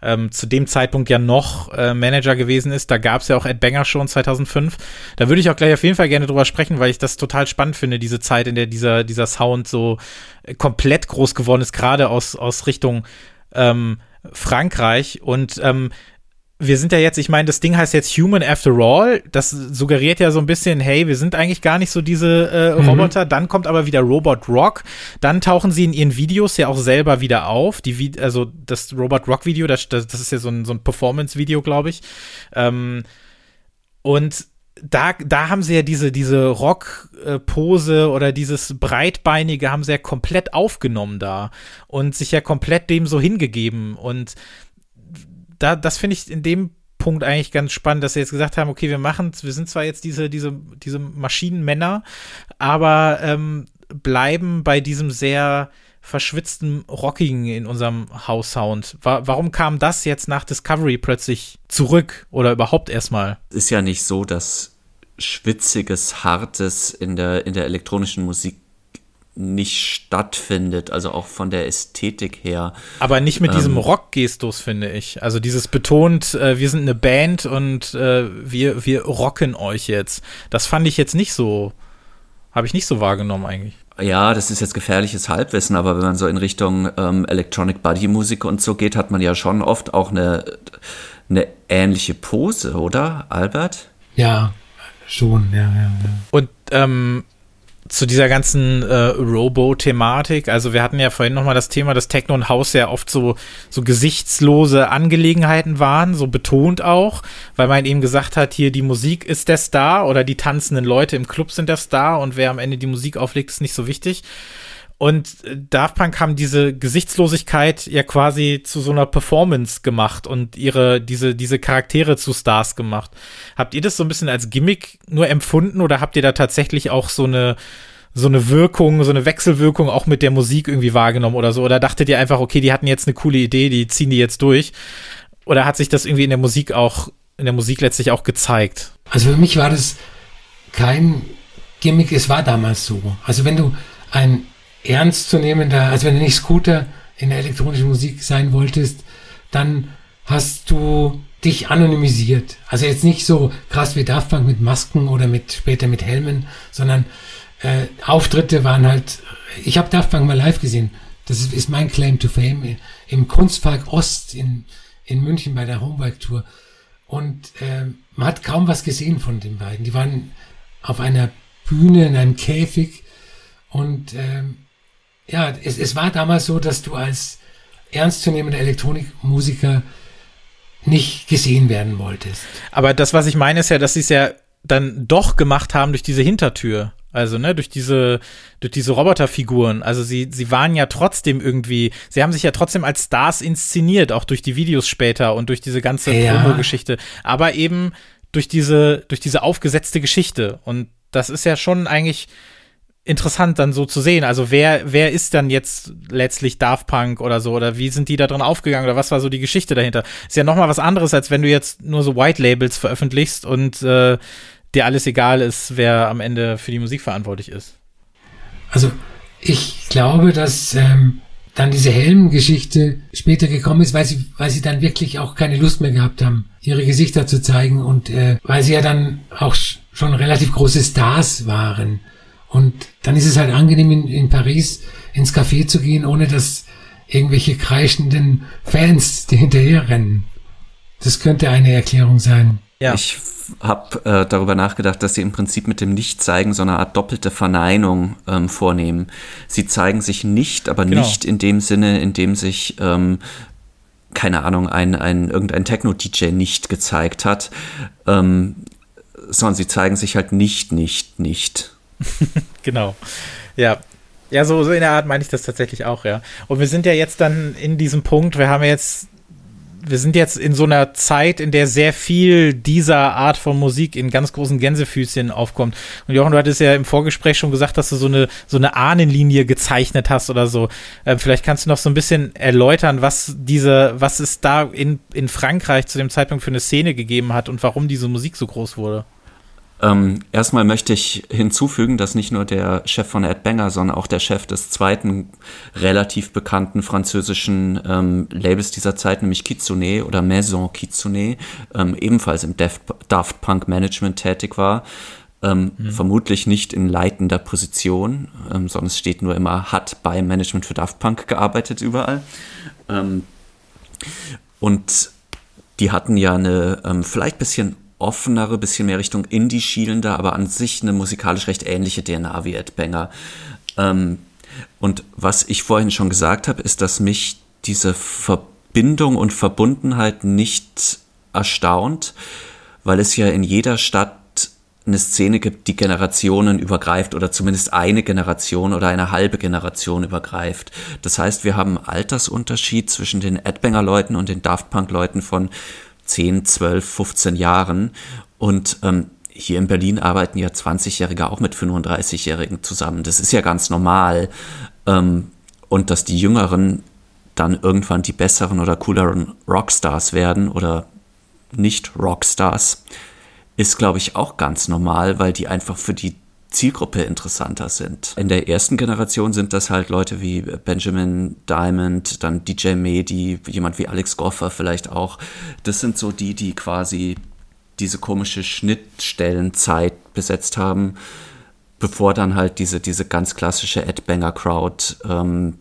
ähm, zu dem Zeitpunkt ja noch äh, Manager gewesen ist. Da gab es ja auch Ed Banger schon 2005. Da würde ich auch gleich auf jeden Fall gerne drüber sprechen, weil ich das total spannend finde, diese Zeit, in der dieser, dieser Sound so äh, komplett groß geworden ist, gerade aus, aus Richtung ähm, Frankreich. Und ähm, wir sind ja jetzt, ich meine, das Ding heißt jetzt Human After All. Das suggeriert ja so ein bisschen, hey, wir sind eigentlich gar nicht so diese äh, mhm. Roboter. Mhm. Dann kommt aber wieder Robot Rock. Dann tauchen sie in ihren Videos ja auch selber wieder auf. Die, also das Robot Rock Video, das, das, das ist ja so ein, so ein Performance-Video, glaube ich. Ähm, und da, da haben sie ja diese, diese Rock-Pose oder dieses Breitbeinige haben sie ja komplett aufgenommen da und sich ja komplett dem so hingegeben. Und da, das finde ich in dem Punkt eigentlich ganz spannend, dass sie jetzt gesagt haben, okay, wir machen, wir sind zwar jetzt diese, diese, diese Maschinenmänner, aber ähm, bleiben bei diesem sehr verschwitzten Rockigen in unserem House-Sound. Wa warum kam das jetzt nach Discovery plötzlich zurück oder überhaupt erstmal? Ist ja nicht so, dass schwitziges, hartes in der, in der elektronischen Musik nicht stattfindet, also auch von der Ästhetik her. Aber nicht mit ähm, diesem Rock-Gestus, finde ich. Also dieses betont, äh, wir sind eine Band und äh, wir, wir rocken euch jetzt. Das fand ich jetzt nicht so, habe ich nicht so wahrgenommen eigentlich. Ja, das ist jetzt gefährliches Halbwissen, aber wenn man so in Richtung ähm, Electronic Body Musik und so geht, hat man ja schon oft auch eine, eine ähnliche Pose, oder, Albert? Ja, schon, ja, ja, ja. Und ähm, zu dieser ganzen äh, Robo-Thematik. Also wir hatten ja vorhin nochmal das Thema, dass Techno und House ja oft so, so gesichtslose Angelegenheiten waren, so betont auch, weil man eben gesagt hat, hier die Musik ist der Star oder die tanzenden Leute im Club sind der Star und wer am Ende die Musik auflegt, ist nicht so wichtig. Und äh, Daft Punk haben diese Gesichtslosigkeit ja quasi zu so einer Performance gemacht und ihre, diese, diese Charaktere zu Stars gemacht. Habt ihr das so ein bisschen als Gimmick nur empfunden oder habt ihr da tatsächlich auch so eine, so eine Wirkung, so eine Wechselwirkung auch mit der Musik irgendwie wahrgenommen oder so? Oder dachtet ihr einfach, okay, die hatten jetzt eine coole Idee, die ziehen die jetzt durch? Oder hat sich das irgendwie in der Musik auch, in der Musik letztlich auch gezeigt? Also für mich war das kein Gimmick, es war damals so. Also wenn du ein ernstzunehmender, also wenn du nicht Scooter in der elektronischen Musik sein wolltest, dann hast du dich anonymisiert. Also jetzt nicht so krass wie Daft Punk mit Masken oder mit später mit Helmen, sondern äh, Auftritte waren halt. Ich habe Daft Punk mal live gesehen. Das ist, ist mein Claim to Fame im Kunstpark Ost in, in München bei der Homebike Tour. Und äh, man hat kaum was gesehen von den beiden. Die waren auf einer Bühne in einem Käfig und ähm, ja, es, es war damals so, dass du als ernstzunehmender Elektronikmusiker nicht gesehen werden wolltest. Aber das, was ich meine, ist ja, dass sie es ja dann doch gemacht haben durch diese Hintertür. Also, ne, durch diese, durch diese Roboterfiguren. Also sie, sie waren ja trotzdem irgendwie, sie haben sich ja trotzdem als Stars inszeniert, auch durch die Videos später und durch diese ganze Ja. Promo-Geschichte. Aber eben durch diese, durch diese aufgesetzte Geschichte. Und das ist ja schon eigentlich interessant dann so zu sehen. Also wer, wer ist dann jetzt letztlich Daft Punk oder so? Oder wie sind die da drin aufgegangen? Oder was war so die Geschichte dahinter? Ist ja nochmal was anderes, als wenn du jetzt nur so White Labels veröffentlichst und äh, dir alles egal ist, wer am Ende für die Musik verantwortlich ist. Also ich glaube, dass ähm, dann diese Helmgeschichte später gekommen ist, weil sie, weil sie dann wirklich auch keine Lust mehr gehabt haben, ihre Gesichter zu zeigen und äh, weil sie ja dann auch sch- schon relativ große Stars waren. Und dann ist es halt angenehm, in, in Paris ins Café zu gehen, ohne dass irgendwelche kreischenden Fans dir hinterherrennen. Das könnte eine Erklärung sein. Ja. Ich habe äh, darüber nachgedacht, dass sie im Prinzip mit dem Nichtzeigen so eine Art doppelte Verneinung ähm, vornehmen. Sie zeigen sich nicht, aber Genau. nicht in dem Sinne, in dem sich, ähm, keine Ahnung, ein, ein, irgendein Techno-DJ nicht gezeigt hat, ähm, sondern sie zeigen sich halt nicht, nicht, nicht. Genau. Ja. Ja, so, so in der Art meine ich das tatsächlich auch, ja. Und wir sind ja jetzt dann in diesem Punkt, wir haben jetzt, wir sind jetzt in so einer Zeit, in der sehr viel dieser Art von Musik in ganz großen Gänsefüßchen aufkommt. Und Jochen, du hattest ja im Vorgespräch schon gesagt, dass du so eine, so eine Ahnenlinie gezeichnet hast oder so. Ähm, vielleicht kannst du noch so ein bisschen erläutern, was diese, was es da in, in Frankreich zu dem Zeitpunkt für eine Szene gegeben hat und warum diese Musik so groß wurde. Ähm, erstmal möchte ich hinzufügen, dass nicht nur der Chef von Ed Banger, sondern auch der Chef des zweiten relativ bekannten französischen ähm, Labels dieser Zeit, nämlich Kitsune oder Maison Kitsune, ähm, ebenfalls im Daft, Daft Punk Management tätig war. Ähm, Vermutlich nicht in leitender Position, ähm, sondern es steht nur immer, hat beim Management für Daft Punk gearbeitet überall. Ähm, und die hatten ja eine ähm, vielleicht bisschen offenere, bisschen mehr Richtung Indie schielende, aber an sich eine musikalisch recht ähnliche DNA wie Ed Banger. Ähm, und was ich vorhin schon gesagt habe, ist, dass mich diese Verbindung und Verbundenheit nicht erstaunt, weil es ja in jeder Stadt eine Szene gibt, die Generationen übergreift oder zumindest eine Generation oder eine halbe Generation übergreift. Das heißt, wir haben einen Altersunterschied zwischen den Adbanger-Leuten und den Daft Punk-Leuten von 10, 12, 15 Jahren. Und ähm, hier in Berlin arbeiten ja 20-Jährige auch mit 35-Jährigen zusammen. Das ist ja ganz normal. Ähm, und dass die Jüngeren dann irgendwann die besseren oder cooleren Rockstars werden oder nicht Rockstars, ist, glaube ich, auch ganz normal, weil die einfach für die Zielgruppe interessanter sind. In der ersten Generation sind das halt Leute wie Benjamin Diamond, dann DJ Medi, jemand wie Alex Goffer vielleicht auch. Das sind so die, die quasi diese komische Schnittstellenzeit besetzt haben, bevor dann halt diese, diese ganz klassische Ed Banger Crowd ähm,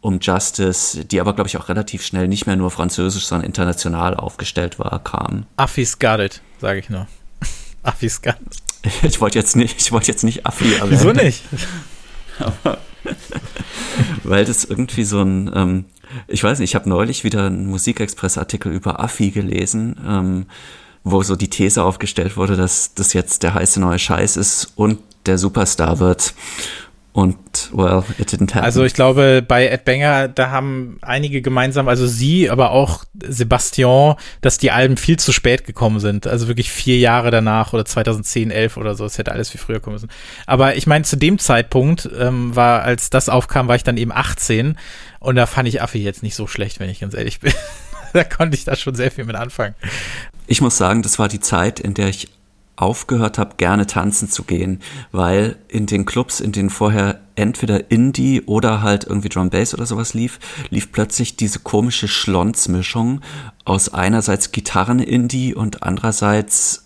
um Justice, die aber, glaube ich, auch relativ schnell nicht mehr nur französisch, sondern international aufgestellt war, kam. Affis it, sage ich nur. Affis got it. Ich wollte jetzt nicht, ich wollte jetzt nicht Affi erwähnen. Wieso nicht? Aber, weil das irgendwie so ein, ähm, ich weiß nicht, ich habe neulich wieder einen Musikexpress-Artikel über Affi gelesen, ähm, wo so die These aufgestellt wurde, dass das jetzt der heiße neue Scheiß ist und der Superstar wird. Und, well, it didn't happen. Also ich glaube, bei Ed Banger, da haben einige gemeinsam, also sie, aber auch Sebastian, dass die Alben viel zu spät gekommen sind. Also wirklich vier Jahre danach oder 2010, 11 oder so. Es hätte alles viel früher kommen müssen. Aber ich meine, zu dem Zeitpunkt ähm, war, als das aufkam, war ich dann eben 18 und da fand ich Affi jetzt nicht so schlecht, wenn ich ganz ehrlich bin. da konnte ich da schon sehr viel mit anfangen. Ich muss sagen, das war die Zeit, in der ich aufgehört habe, gerne tanzen zu gehen, weil in den Clubs, in denen vorher entweder Indie oder halt irgendwie Drum Bass oder sowas lief, lief plötzlich diese komische Schlonsmischung aus einerseits Gitarren-Indie und andererseits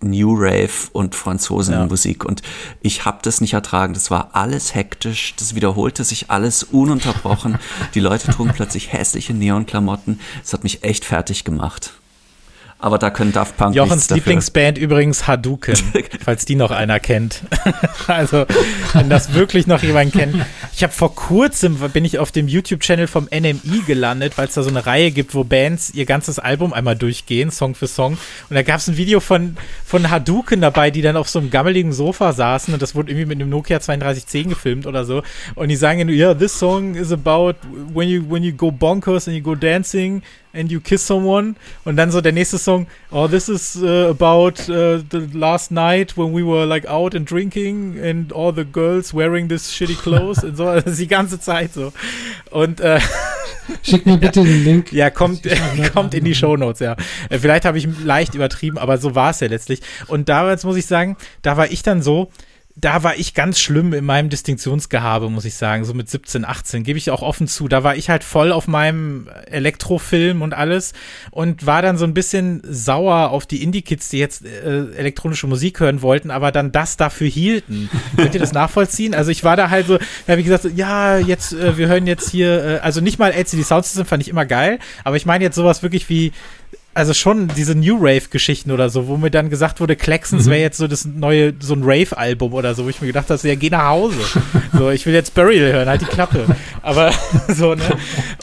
New Rave und Franzosenmusik ja. und ich habe das nicht ertragen. Das war alles hektisch, das wiederholte sich alles ununterbrochen. Die Leute trugen plötzlich hässliche Neonklamotten. Das hat mich echt fertig gemacht aber da können Daft Punk Jochens Lieblingsband übrigens Hadouken, falls die noch einer kennt. also, wenn das wirklich noch jemand kennt. Ich habe vor kurzem, bin ich auf dem YouTube-Channel vom NMI gelandet, weil es da so eine Reihe gibt, wo Bands ihr ganzes Album einmal durchgehen, Song für Song. Und da gab es ein Video von, von Hadouken dabei, die dann auf so einem gammeligen Sofa saßen und das wurde irgendwie mit einem Nokia 3210 gefilmt oder so. Und die sagen, ja, yeah, this song is about when you, when you go bonkers and you go dancing and you kiss someone. Und dann so der nächste Song, oh, this is uh, about uh, the last night when we were like out and drinking and all the girls wearing this shitty clothes und so, also die ganze Zeit so. Und äh, Schick mir bitte den Link. Ja, kommt, kommt in die Show Notes, ja. Äh, vielleicht habe ich leicht übertrieben, aber so war es ja letztlich. Und damals muss ich sagen, da war ich dann so, da war ich ganz schlimm in meinem Distinktionsgehabe, muss ich sagen, so mit 17, 18, gebe ich auch offen zu. Da war ich halt voll auf meinem Elektrofilm und alles und war dann so ein bisschen sauer auf die Indie-Kids, die jetzt äh, elektronische Musik hören wollten, aber dann das dafür hielten. Könnt ihr das nachvollziehen? Also ich war da halt so, da habe ich gesagt, ja, jetzt, äh, wir hören jetzt hier, äh, also nicht mal LCD Sound System fand ich immer geil, aber ich meine jetzt sowas wirklich wie also schon diese New Rave-Geschichten oder so, wo mir dann gesagt wurde, Klecksons mhm. wäre jetzt so das neue, so ein Rave-Album oder so, wo ich mir gedacht habe, ja, geh nach Hause. so, ich will jetzt Burial hören, halt die Klappe. Aber so, ne?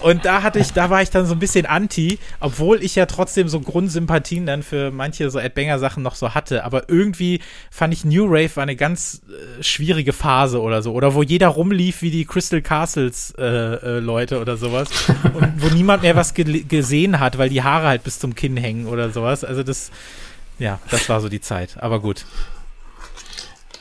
Und da hatte ich, da war ich dann so ein bisschen anti, obwohl ich ja trotzdem so Grundsympathien dann für manche so Ed Banger-Sachen noch so hatte. Aber irgendwie fand ich New Rave war eine ganz äh, schwierige Phase oder so. Oder wo jeder rumlief wie die Crystal Castles äh, äh, Leute oder sowas. Und wo niemand mehr was ge gesehen hat, weil die Haare halt bis zum Kinn hängen oder sowas. Also das, ja, das war so die Zeit. Aber gut.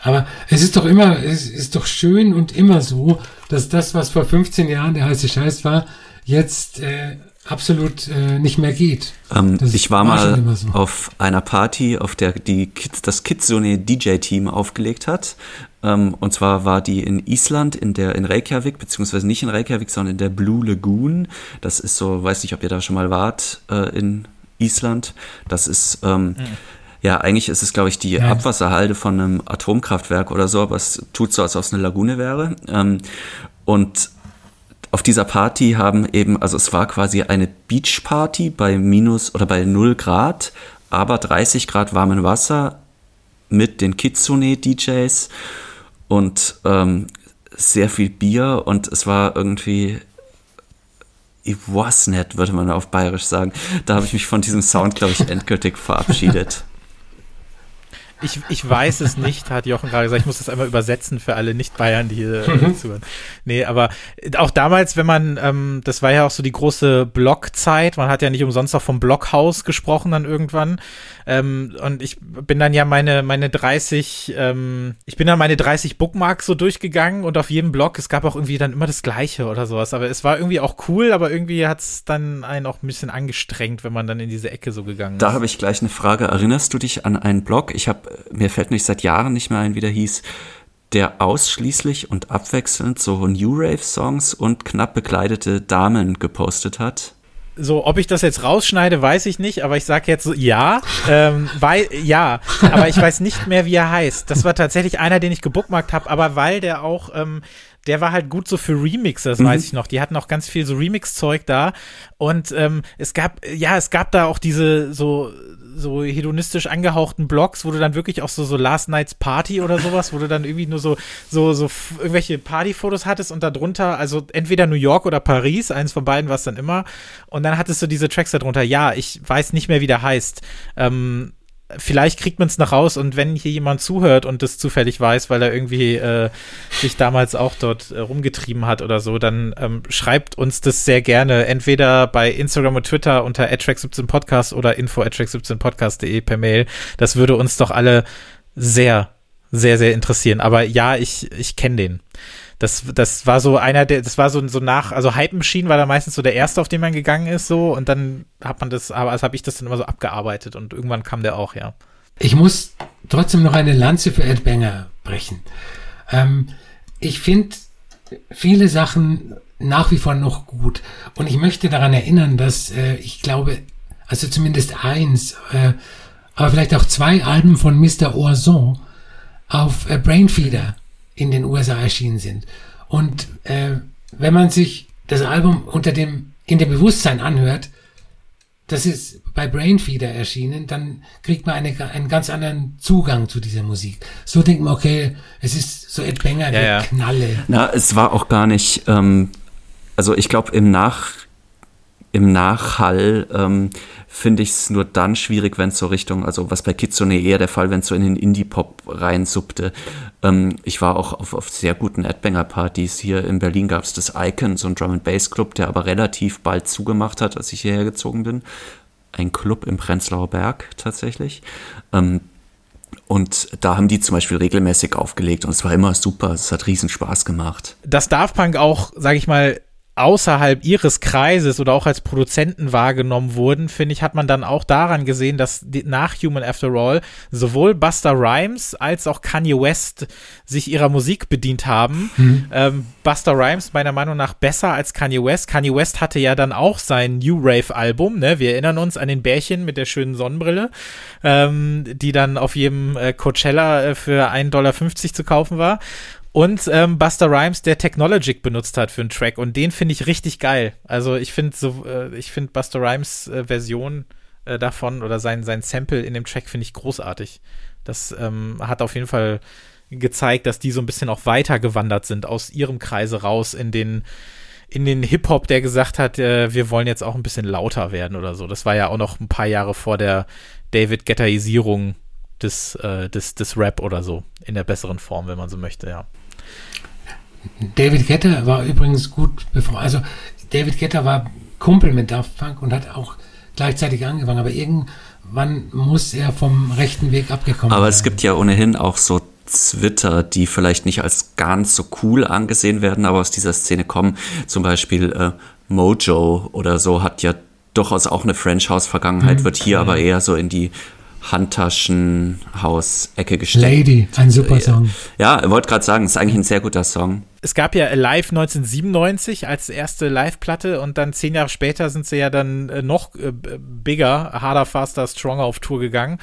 Aber es ist doch immer, es ist doch schön und immer so, dass das, was vor 15 Jahren der heiße Scheiß war, jetzt äh, absolut äh, nicht mehr geht. Ähm, ich war, war mal so. auf einer Party, auf der die Kids, das Kidsone DJ-Team aufgelegt hat. Ähm, und zwar war die in Island, in der in Reykjavik, beziehungsweise nicht in Reykjavik, sondern in der Blue Lagoon. Das ist so, weiß nicht, ob ihr da schon mal wart, äh, in Island. Das ist, ähm, mhm. ja, eigentlich ist es, glaube ich, die ja. Abwasserhalde von einem Atomkraftwerk oder so, aber es tut so, als ob es eine Lagune wäre. Ähm, und auf dieser Party haben eben, also es war quasi eine Beachparty bei minus oder bei 0 Grad, aber 30 Grad warmen Wasser mit den Kitsune-DJs und ähm, sehr viel Bier und es war irgendwie ich was nicht, würde man auf Bayerisch sagen. Da habe ich mich von diesem Sound, glaube ich, endgültig verabschiedet. Ich, ich weiß es nicht, hat Jochen gerade gesagt. Ich muss das einmal übersetzen für alle Nicht-Bayern, die hier äh, mhm. zuhören. Nee, aber auch damals, wenn man, ähm, das war ja auch so die große Blockzeit, man hat ja nicht umsonst auch vom Blockhaus gesprochen dann irgendwann. Ähm, und ich bin dann ja meine, meine 30, ähm, ich bin dann meine 30 Bookmarks so durchgegangen und auf jedem Blog, es gab auch irgendwie dann immer das Gleiche oder sowas. Aber es war irgendwie auch cool, aber irgendwie hat es dann einen auch ein bisschen angestrengt, wenn man dann in diese Ecke so gegangen ist. Da habe ich gleich eine Frage. Erinnerst du dich an einen Blog? Ich habe, mir fällt nicht seit Jahren nicht mehr ein, wie der hieß der ausschließlich und abwechselnd so New Rave Songs und knapp bekleidete Damen gepostet hat so, ob ich das jetzt rausschneide, weiß ich nicht, aber ich sage jetzt so, ja, ähm, weil, ja, aber ich weiß nicht mehr, wie er heißt. Das war tatsächlich einer, den ich gebookmarkt habe, aber weil der auch ähm, der war halt gut so für Remixes, mhm. weiß ich noch. Die hatten auch ganz viel so Remix-Zeug da. Und ähm, es gab, ja, es gab da auch diese so so hedonistisch angehauchten Blogs, wo du dann wirklich auch so, so Last Night's Party oder sowas, wo du dann irgendwie nur so, so, so irgendwelche Partyfotos hattest und darunter, also entweder New York oder Paris, eins von beiden war es dann immer. Und dann hattest du diese Tracks darunter. Ja, ich weiß nicht mehr, wie der heißt. Ähm, vielleicht kriegt man es noch raus und wenn hier jemand zuhört und das zufällig weiß, weil er irgendwie äh, sich damals auch dort äh, rumgetrieben hat oder so, dann ähm, schreibt uns das sehr gerne, entweder bei Instagram und Twitter unter attrack17podcast oder info attrack17podcast.de per Mail. Das würde uns doch alle sehr, sehr, sehr interessieren. Aber ja, ich, ich kenne den das, das war so einer der, das war so, so nach, also Hype Machine war da meistens so der erste, auf den man gegangen ist, so, und dann hat man das, aber also habe ich das dann immer so abgearbeitet und irgendwann kam der auch, ja. Ich muss trotzdem noch eine Lanze für Ed Banger brechen. Ähm, ich finde viele Sachen nach wie vor noch gut. Und ich möchte daran erinnern, dass äh, ich glaube, also zumindest eins, äh, aber vielleicht auch zwei Alben von Mr. Oison auf äh, Brainfeeder in den USA erschienen sind. Und äh, wenn man sich das Album unter dem, in dem Bewusstsein anhört, das ist bei Brainfeeder erschienen, dann kriegt man eine, einen ganz anderen Zugang zu dieser Musik. So denkt man, okay, es ist so Ed Banger, ja, ja. Knalle. Na, es war auch gar nicht, ähm, also ich glaube im Nach, im Nachhall ähm, finde ich es nur dann schwierig, wenn es so Richtung, also was bei Kitsune eher der Fall, wenn es so in den Indie-Pop reinsuppte. Ähm, ich war auch auf, auf sehr guten Adbanger-Partys. Hier in Berlin gab es das Icon, so ein Drum-and-Bass-Club, der aber relativ bald zugemacht hat, als ich hierher gezogen bin. Ein Club im Prenzlauer Berg tatsächlich. Ähm, und da haben die zum Beispiel regelmäßig aufgelegt und es war immer super. Es hat riesen Spaß gemacht. Dass Daft Punk auch, sag ich mal, außerhalb ihres Kreises oder auch als Produzenten wahrgenommen wurden, finde ich, hat man dann auch daran gesehen, dass die, nach Human After All sowohl Buster Rhymes als auch Kanye West sich ihrer Musik bedient haben. Mhm. Ähm, Buster Rhymes meiner Meinung nach besser als Kanye West. Kanye West hatte ja dann auch sein New Rave Album, ne? Wir erinnern uns an den Bärchen mit der schönen Sonnenbrille, ähm, die dann auf jedem äh, Coachella äh, für 1,50 Dollar zu kaufen war und ähm, Buster Rhymes, der Technologic benutzt hat für einen Track und den finde ich richtig geil. Also ich finde so, äh, ich Buster Rhymes äh, Version äh, davon oder sein, sein Sample in dem Track finde ich großartig. Das ähm, hat auf jeden Fall gezeigt, dass die so ein bisschen auch weiter gewandert sind aus ihrem Kreise raus in den in den Hip-Hop, der gesagt hat, äh, wir wollen jetzt auch ein bisschen lauter werden oder so. Das war ja auch noch ein paar Jahre vor der David Gettaisierung des, äh, des, des Rap oder so. In der besseren Form, wenn man so möchte, ja. David Getter war übrigens gut bevor, also David Getter war Kumpel mit Daft Punk und hat auch gleichzeitig angefangen, aber irgendwann muss er vom rechten Weg abgekommen Aber es gibt ja ohnehin auch so Twitter, die vielleicht nicht als ganz so cool angesehen werden, aber aus dieser Szene kommen. Zum Beispiel äh, Mojo oder so hat ja durchaus auch eine French House Vergangenheit, mhm. wird hier aber eher so in die Handtaschenhaus-Ecke gesteckt. Lady, ein super Song. Ja, ich wollte gerade sagen, es ist eigentlich ein sehr guter Song. Es gab ja Live 1997 als erste Live-Platte und dann zehn Jahre später sind sie ja dann äh, noch äh, bigger, harder, faster, stronger auf Tour gegangen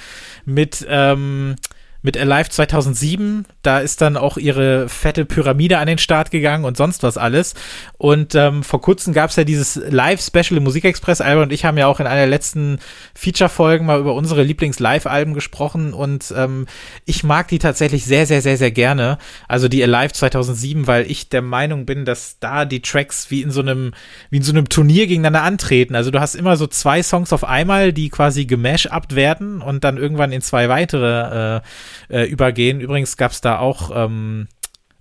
mit ähm, mit Alive 2007. Da ist dann auch ihre fette Pyramide an den Start gegangen und sonst was alles. Und ähm, vor kurzem gab es ja dieses Live-Special im Musikexpress. Albert und ich haben ja auch in einer der letzten Feature-Folgen mal über unsere Lieblings-Live-Alben gesprochen und ähm, ich mag die tatsächlich sehr, sehr, sehr, sehr gerne. Also die Alive 2007, weil ich der Meinung bin, dass da die Tracks wie in so einem, wie in so einem Turnier gegeneinander antreten. Also du hast immer so zwei Songs auf einmal, die quasi gemashupt werden und dann irgendwann in zwei weitere äh, äh, übergehen. Übrigens gab es da auch ähm,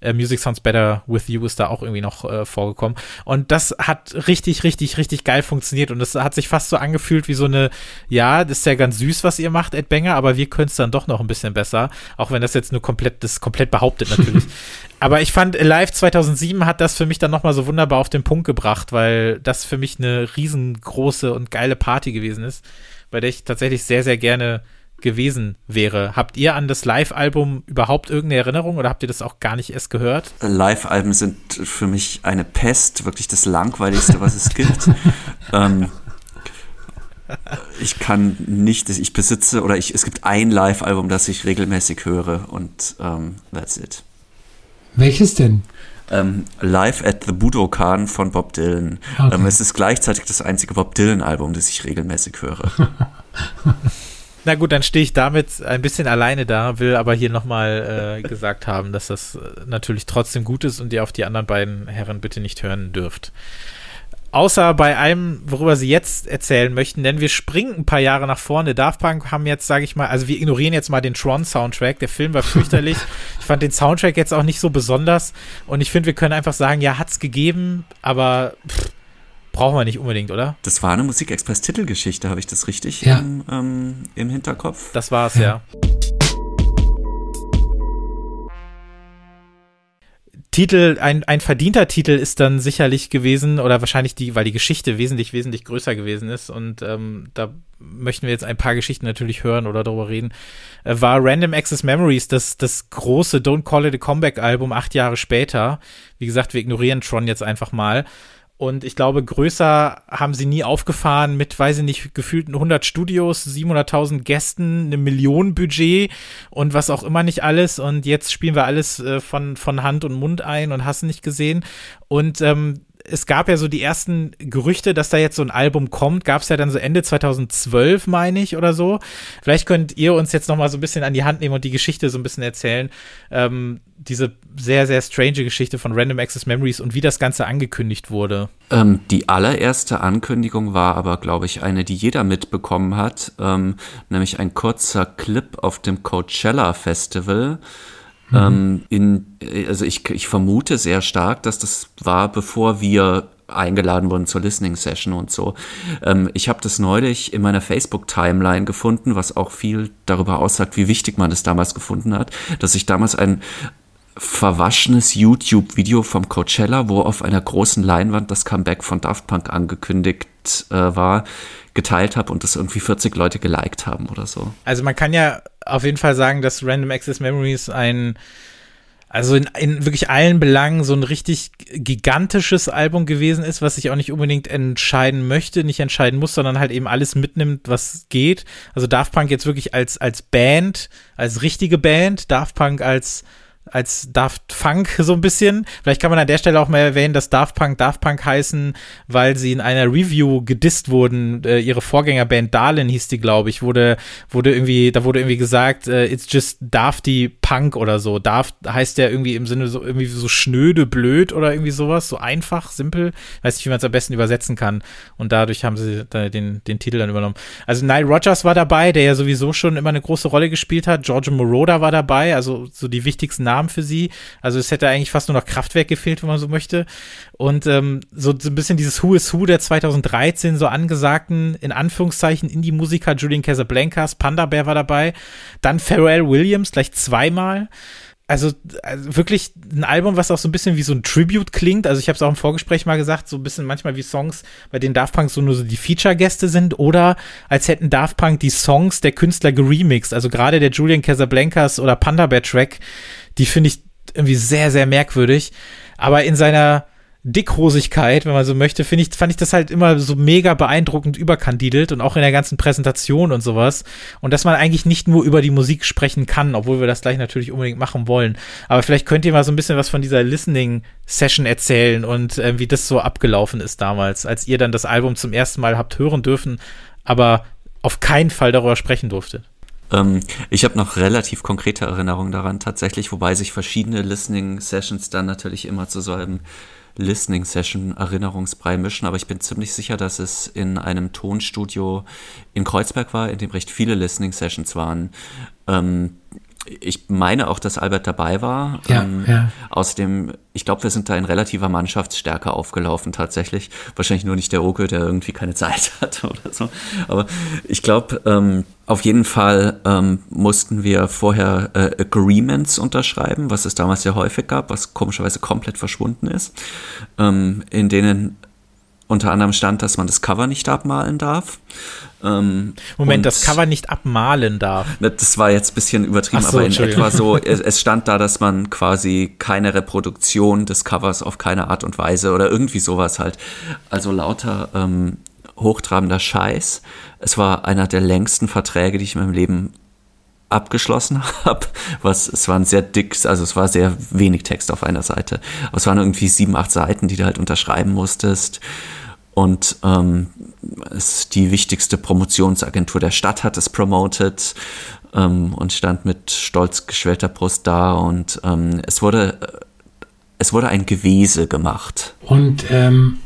äh, Music Sounds Better With You ist da auch irgendwie noch äh, vorgekommen. Und das hat richtig, richtig, richtig geil funktioniert. Und das hat sich fast so angefühlt wie so eine, ja, das ist ja ganz süß, was ihr macht, Ed Banger, aber wir können es dann doch noch ein bisschen besser. Auch wenn das jetzt nur komplett, das komplett behauptet natürlich. aber ich fand, Live 2007 hat das für mich dann nochmal so wunderbar auf den Punkt gebracht, weil das für mich eine riesengroße und geile Party gewesen ist, bei der ich tatsächlich sehr, sehr gerne gewesen wäre. Habt ihr an das Live-Album überhaupt irgendeine Erinnerung oder habt ihr das auch gar nicht erst gehört? Live-Alben sind für mich eine Pest, wirklich das langweiligste, was es gibt. ähm, ich kann nicht, ich besitze oder ich, es gibt ein Live-Album, das ich regelmäßig höre und ähm, that's it. Welches denn? Ähm, Live at the Budokan von Bob Dylan. Okay. Ähm, es ist gleichzeitig das einzige Bob Dylan-Album, das ich regelmäßig höre. Na gut, dann stehe ich damit ein bisschen alleine da, will aber hier nochmal äh, gesagt haben, dass das äh, natürlich trotzdem gut ist und ihr auf die anderen beiden Herren bitte nicht hören dürft. Außer bei allem, worüber sie jetzt erzählen möchten, denn wir springen ein paar Jahre nach vorne. Daft Punk haben jetzt, sage ich mal, also wir ignorieren jetzt mal den Tron-Soundtrack. Der Film war fürchterlich. ich fand den Soundtrack jetzt auch nicht so besonders. Und ich finde, wir können einfach sagen, ja, hat's gegeben, aber pff, brauchen wir nicht unbedingt, oder? Das war eine Musikexpress-Titelgeschichte, habe ich das richtig ja. im, ähm, im, Hinterkopf? Das war es, ja. ja. Titel, ein, ein verdienter Titel ist dann sicherlich gewesen, oder wahrscheinlich die, weil die Geschichte wesentlich, wesentlich größer gewesen ist. Und ähm, da möchten wir jetzt ein paar Geschichten natürlich hören oder darüber reden. Äh, war Random Access Memories das, das große Don't Call It a Comeback Album acht Jahre später. Wie gesagt, wir ignorieren Tron jetzt einfach mal. Und ich glaube, größer haben sie nie aufgefahren mit, weiß ich nicht, gefühlten 100 Studios, 700.000 Gästen, einem Millionenbudget und was auch immer nicht alles. Und jetzt spielen wir alles äh, von, von Hand und Mund ein und hast nicht gesehen. Und ähm, es gab ja so die ersten Gerüchte, dass da jetzt so ein Album kommt, gab es ja dann so Ende 2012, meine ich, oder so. Vielleicht könnt ihr uns jetzt noch mal so ein bisschen an die Hand nehmen und die Geschichte so ein bisschen erzählen. Ähm, diese sehr, sehr strange Geschichte von Random Access Memories und wie das Ganze angekündigt wurde. Ähm, die allererste Ankündigung war aber, glaube ich, eine, die jeder mitbekommen hat, ähm, nämlich ein kurzer Clip auf dem Coachella Festival Mhm. Ähm, in, also ich, ich vermute sehr stark, dass das war, bevor wir eingeladen wurden zur Listening Session und so. Ähm, ich habe das neulich in meiner Facebook-Timeline gefunden, was auch viel darüber aussagt, wie wichtig man das damals gefunden hat, dass ich damals ein verwaschenes YouTube-Video vom Coachella, wo auf einer großen Leinwand das Comeback von Daft Punk angekündigt äh, war, geteilt habe und das irgendwie 40 Leute geliked haben oder so. Also man kann ja auf jeden Fall sagen, dass Random Access Memories ein also in, in wirklich allen Belangen so ein richtig gigantisches Album gewesen ist, was ich auch nicht unbedingt entscheiden möchte, nicht entscheiden muss, sondern halt eben alles mitnimmt, was geht. Also Daft Punk jetzt wirklich als, als Band, als richtige Band, Daft Punk als als Daft Funk so ein bisschen. Vielleicht kann man an der Stelle auch mal erwähnen, dass Daft Punk Daft Punk heißen, weil sie in einer Review gedisst wurden. Äh, ihre Vorgängerband Darlin hieß die, glaube ich, wurde, wurde irgendwie, da wurde irgendwie gesagt, uh, it's just Dafty Punk oder so. Daft heißt ja irgendwie im Sinne so irgendwie so schnöde, blöd oder irgendwie sowas, so einfach, simpel. weiß nicht, wie man es am besten übersetzen kann. Und dadurch haben sie den, den Titel dann übernommen. Also Nile Rogers war dabei, der ja sowieso schon immer eine große Rolle gespielt hat. George Moroder war dabei, also so die wichtigsten Namen Namen für sie. Also es hätte eigentlich fast nur noch Kraftwerk gefehlt, wenn man so möchte. Und ähm, so, so ein bisschen dieses Who is Who der 2013 so angesagten, in Anführungszeichen, Indie-Musiker Julian Casablancas, Panda Bear war dabei. Dann Pharrell Williams gleich zweimal also, also, wirklich ein Album, was auch so ein bisschen wie so ein Tribute klingt. Also ich habe es auch im Vorgespräch mal gesagt, so ein bisschen manchmal wie Songs, bei denen Daft Punk so nur so die Feature-Gäste sind oder als hätten Daft Punk die Songs der Künstler geremixed. Also gerade der Julian Casablancas oder Panda Bear Track, die finde ich irgendwie sehr, sehr merkwürdig. Aber in seiner Dickhosigkeit, wenn man so möchte, finde ich, fand ich das halt immer so mega beeindruckend überkandidelt und auch in der ganzen Präsentation und sowas. Und dass man eigentlich nicht nur über die Musik sprechen kann, obwohl wir das gleich natürlich unbedingt machen wollen. Aber vielleicht könnt ihr mal so ein bisschen was von dieser Listening-Session erzählen und äh, wie das so abgelaufen ist damals, als ihr dann das Album zum ersten Mal habt hören dürfen, aber auf keinen Fall darüber sprechen durftet. Ähm, ich habe noch relativ konkrete Erinnerungen daran tatsächlich, wobei sich verschiedene Listening-Sessions dann natürlich immer zu so einem Listening Session Erinnerungsbrei mischen, aber ich bin ziemlich sicher, dass es in einem Tonstudio in Kreuzberg war, in dem recht viele Listening Sessions waren. Ähm, ich meine auch, dass Albert dabei war. Ja, ähm, ja. Außerdem, ich glaube, wir sind da in relativer Mannschaftsstärke aufgelaufen tatsächlich. Wahrscheinlich nur nicht der Oke, der irgendwie keine Zeit hatte oder so. Aber ich glaube, ähm, auf jeden Fall ähm, mussten wir vorher äh, Agreements unterschreiben, was es damals sehr häufig gab, was komischerweise komplett verschwunden ist, ähm, in denen unter anderem stand, dass man das Cover nicht abmalen darf. Ähm, Moment, das Cover nicht abmalen darf. Ne, das war jetzt ein bisschen übertrieben, so, aber in etwa so, es, es, stand da, dass man quasi keine Reproduktion des Covers auf keine Art und Weise oder irgendwie sowas halt. Also lauter ähm, hochtrabender Scheiß. Es war einer der längsten Verträge, die ich in meinem Leben abgeschlossen habe, was es waren sehr dick, also es war sehr wenig Text auf einer Seite. Aber es waren irgendwie sieben, acht Seiten, die du halt unterschreiben musstest. Und ähm, es, die wichtigste Promotionsagentur der Stadt hat es promoted ähm, und stand mit stolz geschwellter Brust da. Und ähm, es wurde es wurde ein Gewese gemacht. Und ähm,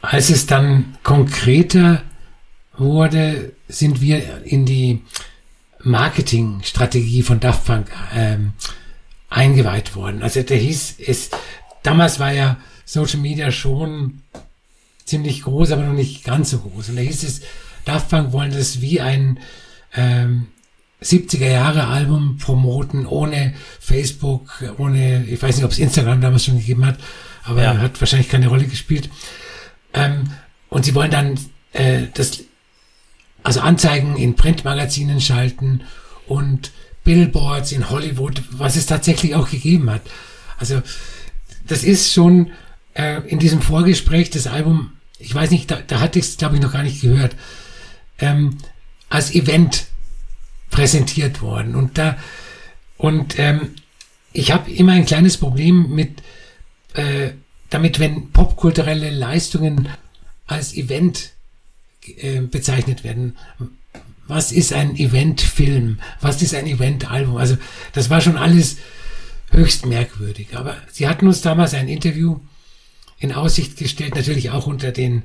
als es dann konkreter wurde, sind wir in die Marketingstrategie von Daft Punk ähm, eingeweiht worden. Also der hieß es, damals war ja Social Media schon ziemlich groß, aber noch nicht ganz so groß. Und da hieß es, Daft Punk wollen das wie ein ähm, 70er Jahre Album promoten, ohne Facebook, ohne, ich weiß nicht, ob es Instagram damals schon gegeben hat, aber ja. hat wahrscheinlich keine Rolle gespielt. Ähm, und sie wollen dann äh, das, also Anzeigen in Printmagazinen schalten und Billboards in Hollywood, was es tatsächlich auch gegeben hat. Also das ist schon äh, in diesem Vorgespräch das Album, ich weiß nicht, da, da hatte ich es, glaube ich, noch gar nicht gehört, ähm, als Event präsentiert worden. Und da und ähm, ich habe immer ein kleines Problem mit äh, damit, wenn popkulturelle Leistungen als Event äh, bezeichnet werden. Was ist ein Eventfilm? Was ist ein Eventalbum? Also das war schon alles höchst merkwürdig. Aber sie hatten uns damals ein Interview in Aussicht gestellt, natürlich auch unter den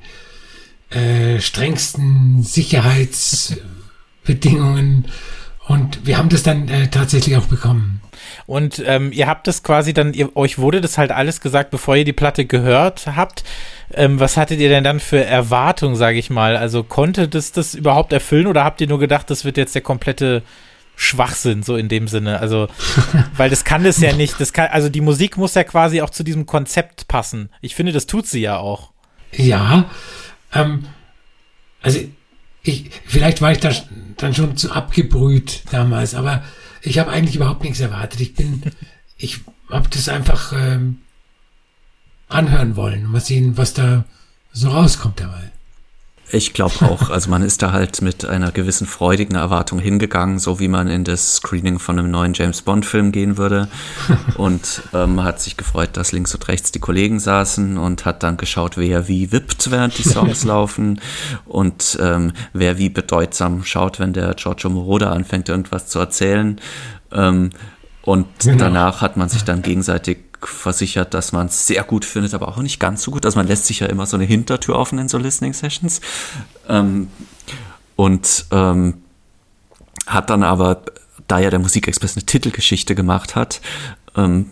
äh, strengsten Sicherheitsbedingungen und wir haben das dann äh, tatsächlich auch bekommen. Und ähm, ihr habt das quasi dann, ihr, euch wurde das halt alles gesagt, bevor ihr die Platte gehört habt. Ähm, was hattet ihr denn dann für Erwartungen, sage ich mal? Also konnte das das überhaupt erfüllen oder habt ihr nur gedacht, das wird jetzt der komplette Schwachsinn, so in dem Sinne? Also, weil das kann das ja nicht. Das kann, also die Musik muss ja quasi auch zu diesem Konzept passen. Ich finde, das tut sie ja auch. Ja, ähm, also ich, vielleicht war ich da dann schon zu abgebrüht damals, aber ich habe eigentlich überhaupt nichts erwartet. Ich bin, ich habe das einfach ähm, anhören wollen und mal sehen, was da so rauskommt dabei. Ich glaube auch, also man ist da halt mit einer gewissen freudigen Erwartung hingegangen, so wie man in das Screening von einem neuen James Bond-Film gehen würde. Und ähm, hat sich gefreut, dass links und rechts die Kollegen saßen und hat dann geschaut, wer wie wippt, während die Songs laufen und ähm, wer wie bedeutsam schaut, wenn der Giorgio Moroder anfängt, irgendwas zu erzählen. Ähm, und genau. danach hat man sich dann gegenseitig versichert, dass man es sehr gut findet, aber auch nicht ganz so gut. Also man lässt sich ja immer so eine Hintertür offen in so Listening Sessions. Ähm, und ähm, hat dann aber, da ja der Musikexpress eine Titelgeschichte gemacht hat, ähm,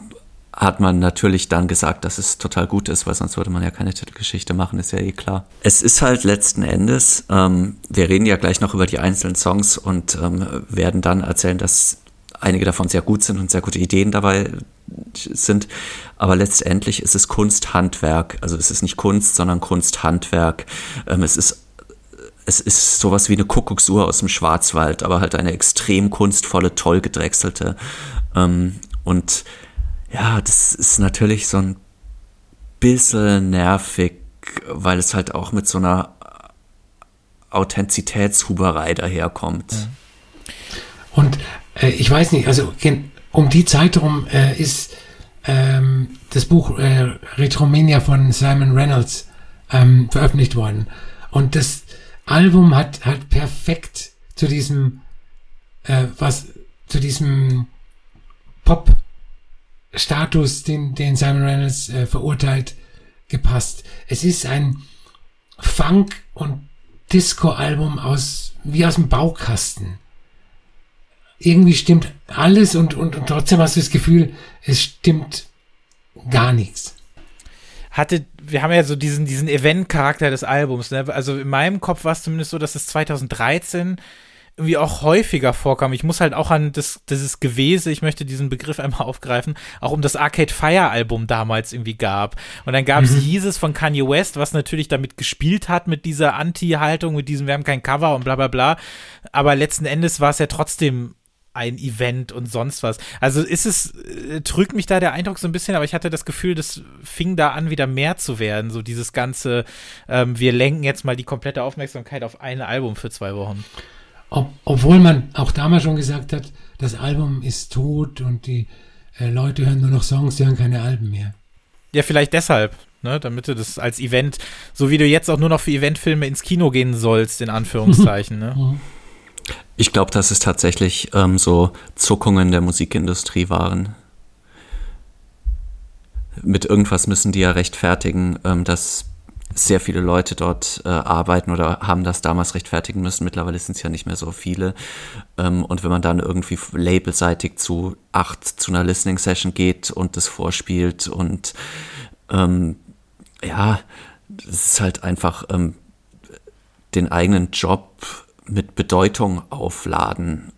hat man natürlich dann gesagt, dass es total gut ist, weil sonst würde man ja keine Titelgeschichte machen, ist ja eh klar. Es ist halt letzten Endes, ähm, wir reden ja gleich noch über die einzelnen Songs und ähm, werden dann erzählen, dass einige davon sehr gut sind und sehr gute Ideen dabei sind. Aber letztendlich ist es Kunsthandwerk. Also es ist nicht Kunst, sondern Kunsthandwerk. Ähm, es ist es ist sowas wie eine Kuckucksuhr aus dem Schwarzwald, aber halt eine extrem kunstvolle, toll gedrechselte. Ähm, und ja, das ist natürlich so ein bisschen nervig, weil es halt auch mit so einer Authentizitätshuberei daherkommt. Und äh, ich weiß nicht, also um die Zeit herum äh, ist ähm, das Buch äh, Retromania von Simon Reynolds ähm, veröffentlicht worden. Und das Album hat halt perfekt zu diesem, äh, was, zu diesem Pop-Status, den, den Simon Reynolds äh, verurteilt, gepasst. Es ist ein Funk- und Disco-Album aus, wie aus dem Baukasten irgendwie stimmt alles und, und, und trotzdem hast du das Gefühl, es stimmt gar nichts. Hatte, wir haben ja so diesen, diesen Event-Charakter des Albums, ne? Also in meinem Kopf war es zumindest so, dass es 2013 irgendwie auch häufiger vorkam. Ich muss halt auch an das, dieses Gewese, ich möchte diesen Begriff einmal aufgreifen, auch um das Arcade Fire Album damals irgendwie gab. Und dann gab es mhm. es von Kanye West, was natürlich damit gespielt hat, mit dieser Anti-Haltung, mit diesem, wir haben kein Cover und bla bla bla. Aber letzten Endes war es ja trotzdem ein Event und sonst was. Also ist es, äh, trügt mich da der Eindruck so ein bisschen, aber ich hatte das Gefühl, das fing da an, wieder mehr zu werden. So dieses ganze, ähm, wir lenken jetzt mal die komplette Aufmerksamkeit auf ein Album für zwei Wochen. ob, obwohl man auch damals schon gesagt hat, das Album ist tot und die äh, Leute hören nur noch Songs, die hören keine Alben mehr. Ja, vielleicht deshalb, ne, damit du das als Event, so wie du jetzt auch nur noch für Eventfilme ins Kino gehen sollst, in Anführungszeichen, ne? Ich glaube, dass es tatsächlich ähm, so Zuckungen der Musikindustrie waren. Mit irgendwas müssen die ja rechtfertigen, ähm, dass sehr viele Leute dort äh, arbeiten oder haben das damals rechtfertigen müssen. Mittlerweile sind es ja nicht mehr so viele. Ähm, und wenn man dann irgendwie labelseitig zu acht zu einer Listening Session geht und das vorspielt und ähm, ja, das ist halt einfach ähm, den eigenen Job mit Bedeutung aufladen.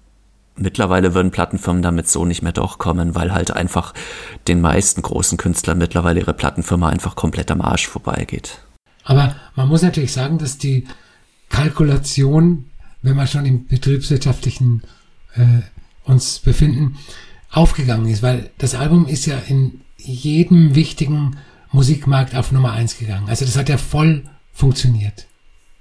Mittlerweile würden Plattenfirmen damit so nicht mehr durchkommen, weil halt einfach den meisten großen Künstlern mittlerweile ihre Plattenfirma einfach komplett am Arsch vorbeigeht. Aber man muss natürlich sagen, dass die Kalkulation, wenn wir schon im betriebswirtschaftlichen äh, uns befinden, aufgegangen ist, weil das Album ist ja in jedem wichtigen Musikmarkt auf Nummer eins gegangen. Also das hat ja voll funktioniert.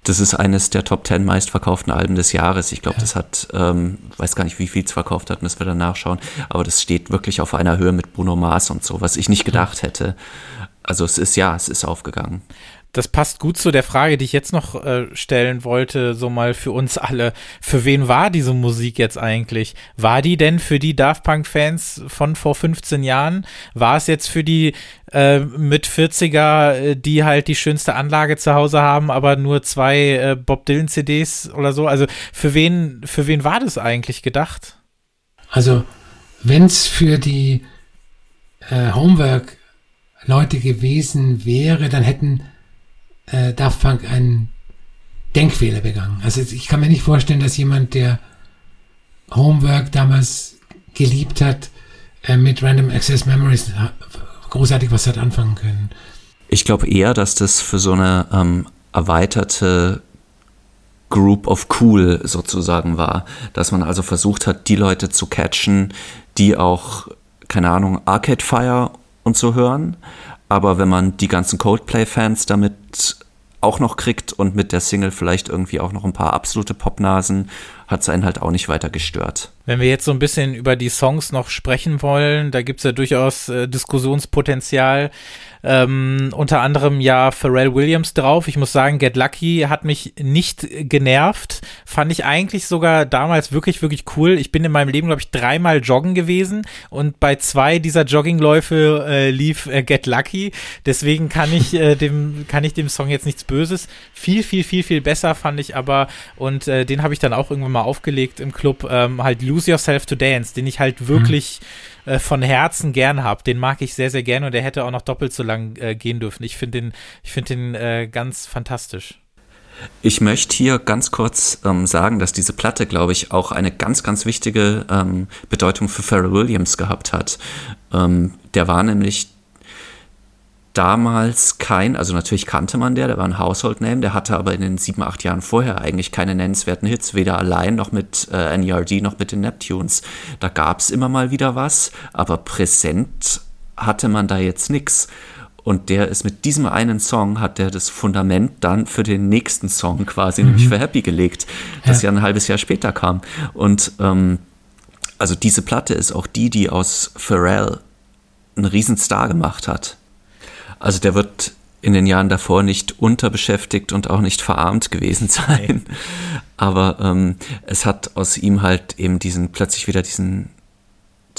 Das ist eines der Top 10 meistverkauften Alben des Jahres. Ich glaube, ja. das hat, ähm, weiß gar nicht, wie viel es verkauft hat, müssen wir dann nachschauen. Aber das steht wirklich auf einer Höhe mit Bruno Mars und so, was ich nicht gedacht hätte. Also es ist ja, es ist aufgegangen das passt gut zu der Frage, die ich jetzt noch äh, stellen wollte, so mal für uns alle. Für wen war diese Musik jetzt eigentlich? War die denn für die Daft Punk-Fans von vor 15 Jahren? War es jetzt für die äh, mit 40er, äh, die halt die schönste Anlage zu Hause haben, aber nur zwei äh, Bob Dylan-CDs oder so? Also für wen, für wen war das eigentlich gedacht? Also, wenn es für die äh, Homework-Leute gewesen wäre, dann hätten äh, Daft Punk einen Denkfehler begangen. Also ich kann mir nicht vorstellen, dass jemand, der Homework damals geliebt hat, äh, mit Random Access Memories großartig was hat anfangen können. Ich glaube eher, dass das für so eine ähm, erweiterte Group of Cool sozusagen war, dass man also versucht hat, die Leute zu catchen, die auch, keine Ahnung, Arcade Fire und so hören, aber wenn man die ganzen Coldplay-Fans damit auch noch kriegt und mit der Single vielleicht irgendwie auch noch ein paar absolute Popnasen, hat es einen halt auch nicht weiter gestört. Wenn wir jetzt so ein bisschen über die Songs noch sprechen wollen, da gibt es ja durchaus äh, Diskussionspotenzial. Ähm, unter anderem ja Pharrell Williams drauf. Ich muss sagen, Get Lucky hat mich nicht genervt. Fand ich eigentlich sogar damals wirklich, wirklich cool. Ich bin in meinem Leben, glaube ich, dreimal joggen gewesen und bei zwei dieser Joggingläufe äh, lief äh, Get Lucky. Deswegen kann ich, äh, dem, kann ich dem Song jetzt nichts Böses. Viel, viel, viel, viel besser fand ich aber und äh, den habe ich dann auch irgendwann mal aufgelegt im Club. Ähm, halt Lose Yourself to Dance, den ich halt wirklich. Mhm äh, von Herzen gern habe. Den mag ich sehr, sehr gerne und der hätte auch noch doppelt so lang äh, gehen dürfen. Ich finde den, ich finde den äh, ganz fantastisch. Ich möchte hier ganz kurz ähm, sagen, dass diese Platte, glaube ich, auch eine ganz, ganz wichtige ähm, Bedeutung für Pharrell Williams gehabt hat. Ähm, der war nämlich damals kein, also natürlich kannte man der, der war ein Household Name, der hatte aber in den sieben, acht Jahren vorher eigentlich keine nennenswerten Hits, weder allein noch mit äh, NERD noch mit den Neptunes. Da gab es immer mal wieder was, aber präsent hatte man da jetzt nichts. Und der ist mit diesem einen Song, hat der das Fundament dann für den nächsten Song quasi, mhm. nämlich für Happy gelegt, das ja. ja ein halbes Jahr später kam. Und ähm, also diese Platte ist auch die, die aus Pharrell einen Riesenstar gemacht hat. Also der wird in den Jahren davor nicht unterbeschäftigt und auch nicht verarmt gewesen sein. Aber ähm, es hat aus ihm halt eben diesen, plötzlich wieder diesen,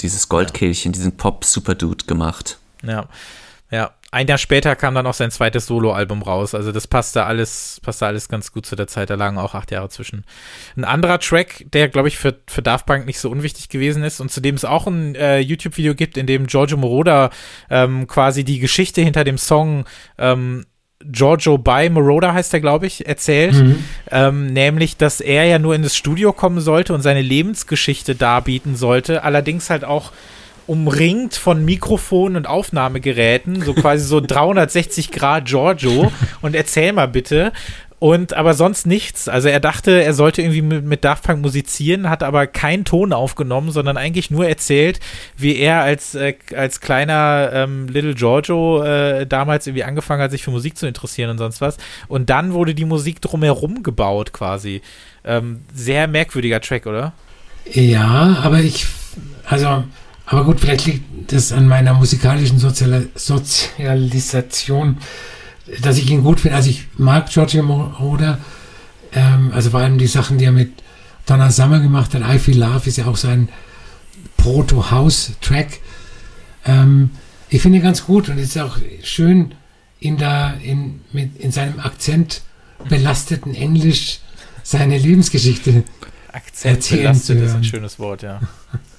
dieses Goldkehlchen, diesen Pop-Superdude gemacht. Ja. Ja, ein Jahr später kam dann auch sein zweites Soloalbum raus. Also das passte alles, passte alles ganz gut zu der Zeit. Da lagen auch acht Jahre zwischen. Ein anderer Track, der, glaube ich, für, für Daft Punk nicht so unwichtig gewesen ist und zu dem es auch ein äh, YouTube-Video gibt, in dem Giorgio Moroder ähm, quasi die Geschichte hinter dem Song ähm, Giorgio by Moroder heißt er, glaube ich, erzählt. Mhm. Ähm, nämlich, dass er ja nur in das Studio kommen sollte und seine Lebensgeschichte darbieten sollte. Allerdings halt auch umringt von Mikrofonen und Aufnahmegeräten, so quasi so 360 Grad Giorgio und erzähl mal bitte. Und aber sonst nichts. Also er dachte, er sollte irgendwie mit, mit Daft Punk musizieren, hat aber keinen Ton aufgenommen, sondern eigentlich nur erzählt, wie er als, äh, als kleiner ähm, Little Giorgio äh, damals irgendwie angefangen hat, sich für Musik zu interessieren und sonst was. Und dann wurde die Musik drumherum gebaut quasi. Ähm, sehr merkwürdiger Track, oder? Ja, aber ich, also, aber gut, vielleicht liegt das an meiner musikalischen Sozial Sozialisation dass ich ihn gut finde. Also ich mag Giorgio Moroder, ähm, also vor allem die Sachen, die er mit Donna Summer gemacht hat. I Feel Love ist ja auch sein Proto-House-Track. Ähm, ich finde ihn ganz gut und es ist auch schön, ihn da in, mit, in seinem Akzent belasteten Englisch seine Lebensgeschichte Akzent belastet ist ein schönes Wort, ja.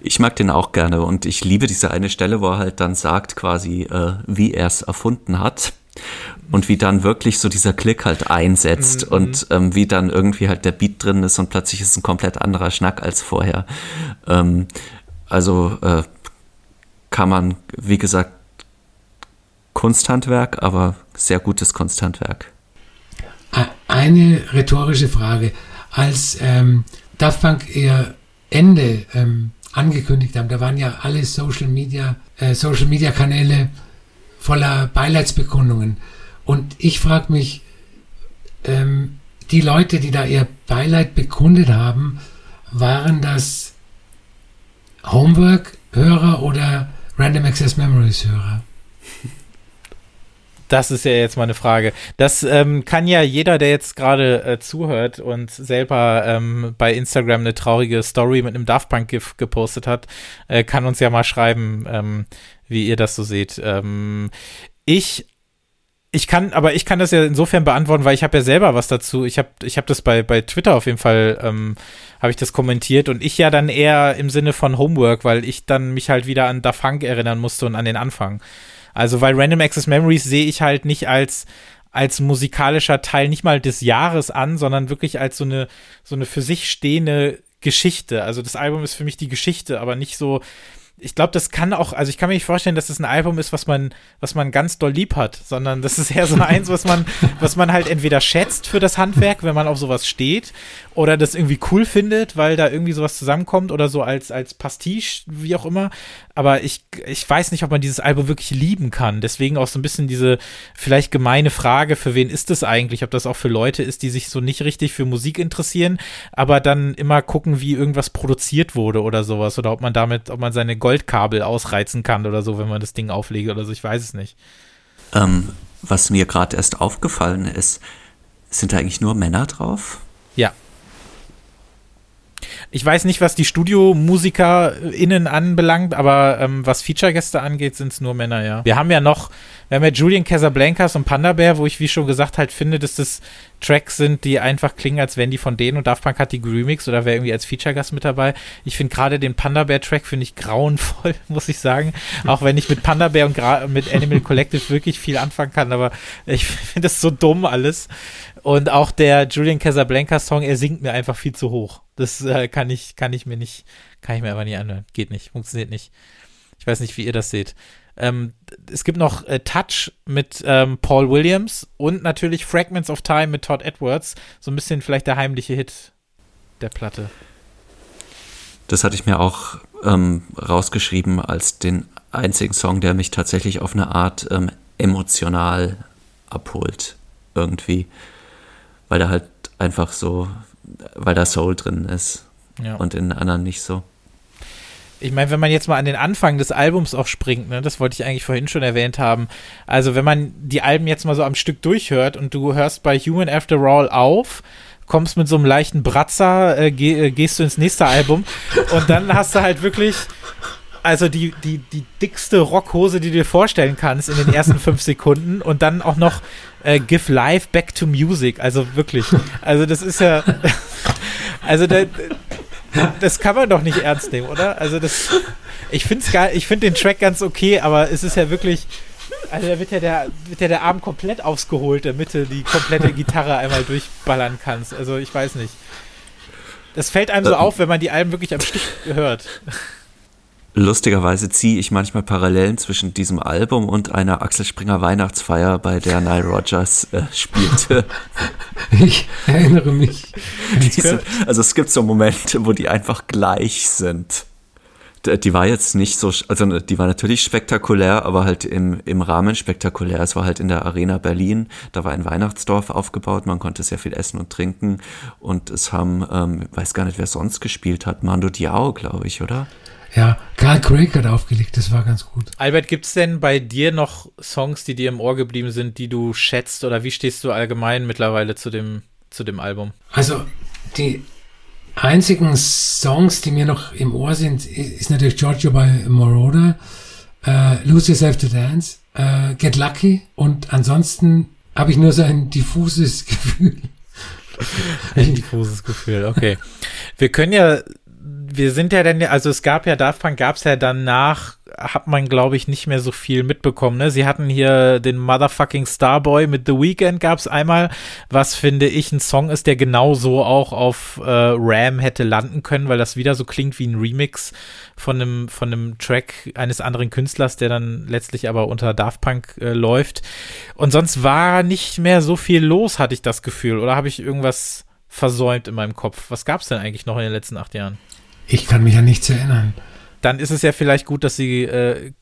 Ich mag den auch gerne und ich liebe diese eine Stelle, wo er halt dann sagt, quasi, äh, wie er es erfunden hat und wie dann wirklich so dieser Klick halt einsetzt mhm. und ähm, wie dann irgendwie halt der Beat drin ist und plötzlich ist ein komplett anderer Schnack als vorher. Ähm, also äh, kann man, wie gesagt, Kunsthandwerk, aber sehr gutes Kunsthandwerk. Eine rhetorische Frage. Als ähm, Daft Punk ihr Ende ähm, angekündigt haben, da waren ja alle Social Media, äh, Social Media Kanäle voller Beileidsbekundungen. Und ich frage mich, ähm, die Leute, die da ihr Beileid bekundet haben, waren das Homework-Hörer oder Random Access Memories-Hörer? Das ist ja jetzt mal eine Frage. Das ähm, kann ja jeder, der jetzt gerade äh, zuhört und selber ähm, bei Instagram eine traurige Story mit einem Daft Punk-GIF gepostet hat, äh, kann uns ja mal schreiben, ähm, wie ihr das so seht. Ähm, ich ich kann, aber ich kann das ja insofern beantworten, weil ich habe ja selber was dazu. Ich habe, ich habe das bei bei Twitter auf jeden Fall, ähm, habe ich das kommentiert und ich ja dann eher im Sinne von Homework, weil ich dann mich halt wieder an Da Funk erinnern musste und an den Anfang. Also weil Random Access Memories sehe ich halt nicht als als musikalischer Teil nicht mal des Jahres an, sondern wirklich als so eine so eine für sich stehende Geschichte. Also das Album ist für mich die Geschichte, aber nicht so ich glaube, das kann auch, also ich kann mir nicht vorstellen, dass das ein Album ist, was man, was man ganz doll lieb hat, sondern das ist eher so eins, was man, was man halt entweder schätzt für das Handwerk, wenn man auf sowas steht, oder das irgendwie cool findet, weil da irgendwie sowas zusammenkommt oder so als, als Pastiche, wie auch immer. Aber ich, ich weiß nicht, ob man dieses Album wirklich lieben kann. Deswegen auch so ein bisschen diese vielleicht gemeine Frage, für wen ist das eigentlich? Ob das auch für Leute ist, die sich so nicht richtig für Musik interessieren, aber dann immer gucken, wie irgendwas produziert wurde oder sowas. Oder ob man damit, ob man seine Goldkabel ausreizen kann oder so, wenn man das Ding auflegt oder so. Ich weiß es nicht. Ähm, was mir gerade erst aufgefallen ist, sind da eigentlich nur Männer drauf? Ja. Ich weiß nicht, was die StudiomusikerInnen anbelangt, aber ähm, was Feature-Gäste angeht, sind es nur Männer, ja. Wir haben ja noch, wir haben ja Julian Casablancas und Panda Bear, wo ich, wie schon gesagt, halt finde, dass das Tracks sind, die einfach klingen, als wären die von denen und Daft Punk hat die Remix oder wäre irgendwie als Feature-Gast mit dabei. Ich finde gerade den Panda Bear Track finde ich grauenvoll, muss ich sagen. Auch wenn ich mit Panda Bear und mit Animal Collective wirklich viel anfangen kann, aber ich finde das so dumm alles. Und auch der Julian Casablanca Song, er singt mir einfach viel zu hoch. Das äh, kann ich, kann ich mir nicht, kann ich mir einfach nicht anhören. Geht nicht, funktioniert nicht. Ich weiß nicht, wie ihr das seht. Ähm, es gibt noch äh, Touch mit ähm, Paul Williams und natürlich Fragments of Time mit Todd Edwards. So ein bisschen vielleicht der heimliche Hit der Platte. Das hatte ich mir auch ähm, rausgeschrieben als den einzigen Song, der mich tatsächlich auf eine Art ähm, emotional abholt. Irgendwie. Weil der halt einfach so weil da Soul drin ist. Ja. Und in anderen nicht so. Ich meine, wenn man jetzt mal an den Anfang des Albums auch springt, ne, das wollte ich eigentlich vorhin schon erwähnt haben. Also, wenn man die Alben jetzt mal so am Stück durchhört und du hörst bei Human After All auf, kommst mit so einem leichten Bratzer, äh, geh, äh, gehst du ins nächste Album und dann hast du halt wirklich also die, die, die dickste Rockhose, die du dir vorstellen kannst in den ersten fünf Sekunden und dann auch noch äh, Give Life Back to Music. Also wirklich. Also das ist ja. Also da, das kann man doch nicht ernst nehmen, oder? Also das. Ich finde ich finde den Track ganz okay, aber es ist ja wirklich. Also da wird ja, der, wird ja der Arm komplett ausgeholt, damit du die komplette Gitarre einmal durchballern kannst. Also ich weiß nicht. Das fällt einem so äh, auf, wenn man die Alben wirklich am Stück hört. Lustigerweise ziehe ich manchmal Parallelen zwischen diesem Album und einer Axel Springer Weihnachtsfeier, bei der Nile Rogers äh, spielte. Ich erinnere mich. Sind, also es gibt so Momente, wo die einfach gleich sind. Die war jetzt nicht so, also die war natürlich spektakulär, aber halt im, im Rahmen spektakulär. Es war halt in der Arena Berlin, da war ein Weihnachtsdorf aufgebaut, man konnte sehr viel essen und trinken und es haben, ähm, weiß gar nicht, wer sonst gespielt hat, Mando Diao, glaube ich, oder? Ja, Carl Craig hat aufgelegt, das war ganz gut. Albert, gibt es denn bei dir noch Songs, die dir im Ohr geblieben sind, die du schätzt oder wie stehst du allgemein mittlerweile zu dem, zu dem Album? Also, die einzigen Songs, die mir noch im Ohr sind, ist natürlich Giorgio bei Moroder, äh, Lose Yourself to Dance, äh, Get Lucky und ansonsten habe ich nur so ein diffuses Gefühl. Ein diffuses Gefühl, okay. Wir können ja wir sind ja dann, also es gab ja, Punk gab es ja danach, hat man glaube ich nicht mehr so viel mitbekommen. Ne? Sie hatten hier den Motherfucking Starboy mit The Weeknd gab es einmal, was finde ich ein Song ist, der genauso auch auf äh, Ram hätte landen können, weil das wieder so klingt wie ein Remix von einem, von einem Track eines anderen Künstlers, der dann letztlich aber unter Daft Punk äh, läuft. Und sonst war nicht mehr so viel los, hatte ich das Gefühl. Oder habe ich irgendwas versäumt in meinem Kopf? Was gab es denn eigentlich noch in den letzten acht Jahren? Ich kann mich ja nichts erinnern. Dann ist es ja vielleicht gut, dass sie äh,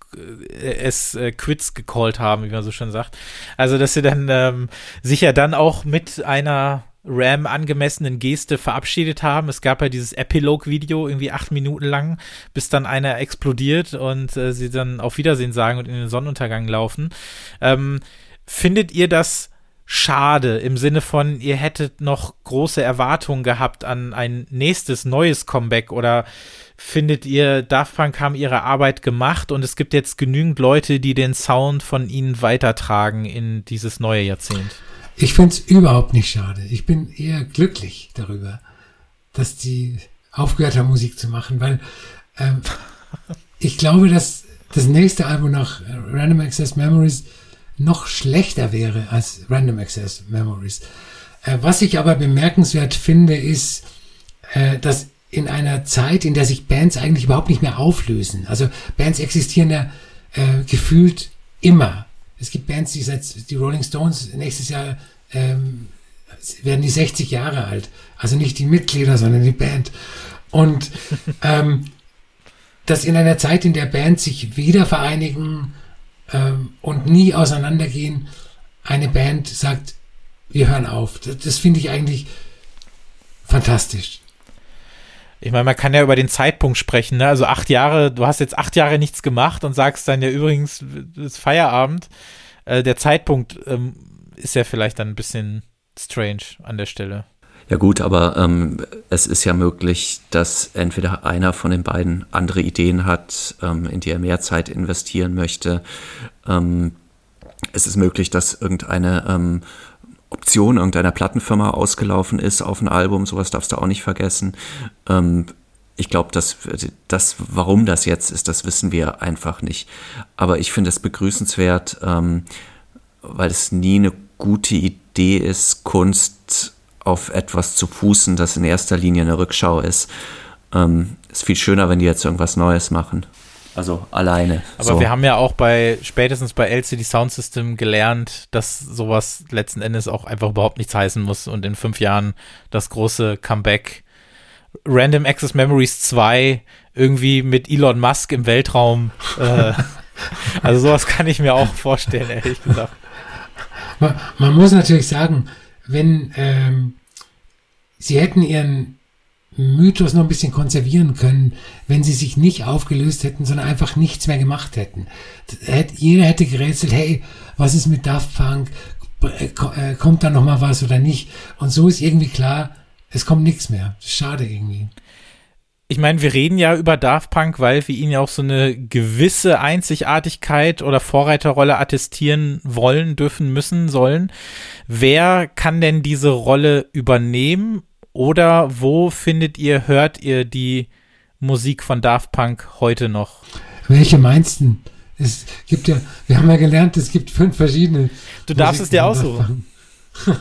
es äh, Quits gecallt haben, wie man so schön sagt. Also, dass sie dann ähm, sich ja dann auch mit einer Ram angemessenen Geste verabschiedet haben. Es gab ja dieses Epilogue-Video, irgendwie acht Minuten lang, bis dann einer explodiert und äh, sie dann auf Wiedersehen sagen und in den Sonnenuntergang laufen. Ähm, findet ihr das schade im Sinne von, ihr hättet noch große Erwartungen gehabt an ein nächstes neues Comeback oder findet ihr, Daft Punk haben ihre Arbeit gemacht und es gibt jetzt genügend Leute, die den Sound von ihnen weitertragen in dieses neue Jahrzehnt? Ich finde es überhaupt nicht schade. Ich bin eher glücklich darüber, dass die aufgehört haben, Musik zu machen, weil ähm, ich glaube, dass das nächste Album nach Random Access Memories noch schlechter wäre als Random Access Memories. Äh, was ich aber bemerkenswert finde, ist, äh, dass in einer Zeit, in der sich Bands eigentlich überhaupt nicht mehr auflösen. Also Bands existieren ja äh, gefühlt immer. Es gibt Bands, die seit die Rolling Stones nächstes Jahr ähm, werden die 60 Jahre alt. Also nicht die Mitglieder, sondern die Band. Und ähm, dass in einer Zeit, in der Bands sich wieder vereinigen, ähm, und nie auseinandergehen, eine Band sagt, wir hören auf. Das, das finde ich eigentlich fantastisch. Ich meine, man kann ja über den Zeitpunkt sprechen, ne? Also acht Jahre, du hast jetzt acht Jahre nichts gemacht und sagst dann ja übrigens, es ist Feierabend. Äh, der Zeitpunkt ähm, ist ja vielleicht dann ein bisschen strange an der Stelle. Ja gut, aber ähm, es ist ja möglich, dass entweder einer von den beiden andere Ideen hat, ähm, in die er mehr Zeit investieren möchte. Ähm, es ist möglich, dass irgendeine ähm, Option irgendeiner Plattenfirma ausgelaufen ist auf ein Album. Sowas darfst du auch nicht vergessen. Ähm, ich glaube, dass das, warum das jetzt ist, das wissen wir einfach nicht. Aber ich finde es begrüßenswert, ähm, weil es nie eine gute Idee ist, Kunst auf etwas zu fußen, das in erster Linie eine Rückschau ist. Ähm, ist viel schöner, wenn die jetzt irgendwas Neues machen. Also alleine. Aber so. wir haben ja auch bei, spätestens bei LCD Sound System gelernt, dass sowas letzten Endes auch einfach überhaupt nichts heißen muss und in fünf Jahren das große Comeback Random Access Memories 2 irgendwie mit Elon Musk im Weltraum. Äh, also sowas kann ich mir auch vorstellen, ehrlich gesagt. Man, man muss natürlich sagen, wenn ähm, sie hätten ihren Mythos noch ein bisschen konservieren können, wenn sie sich nicht aufgelöst hätten, sondern einfach nichts mehr gemacht hätten. Jeder hätte gerätselt, hey, was ist mit Daft Punk? Äh, äh, kommt da noch mal was oder nicht? Und so ist irgendwie klar, es kommt nichts mehr. Schade irgendwie ich meine, wir reden ja über Daft Punk, weil wir ihnen ja auch so eine gewisse Einzigartigkeit oder Vorreiterrolle attestieren wollen, dürfen, müssen, sollen. Wer kann denn diese Rolle übernehmen? Oder wo findet ihr, hört ihr die Musik von Daft Punk heute noch? Welche meinst du? Es gibt ja, wir haben ja gelernt, es gibt fünf verschiedene. Du darfst Musiken es dir aussuchen.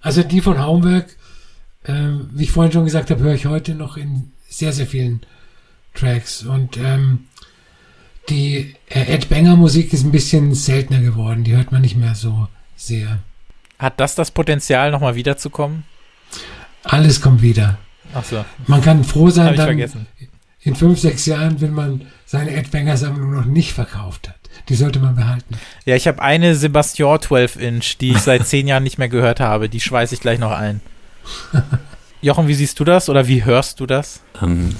also die von Haumberg, äh, wie ich vorhin schon gesagt habe, höre ich heute noch in sehr, sehr vielen Tracks. Und ähm, die äh, Ed Banger Musik ist ein bisschen seltener geworden. Die hört man nicht mehr so sehr. Hat das das Potenzial, nochmal wiederzukommen? Alles kommt wieder. Ach so. Man kann froh sein, dann vergessen. in fünf, sechs Jahren, wenn man seine Ed Banger Sammlung noch nicht verkauft hat. Die sollte man behalten. Ja, ich habe eine Sebastian 12 Inch, die ich seit zehn Jahren nicht mehr gehört habe. Die schweiße ich gleich noch ein. Jochen, wie siehst du das oder wie hörst du das? Ähm,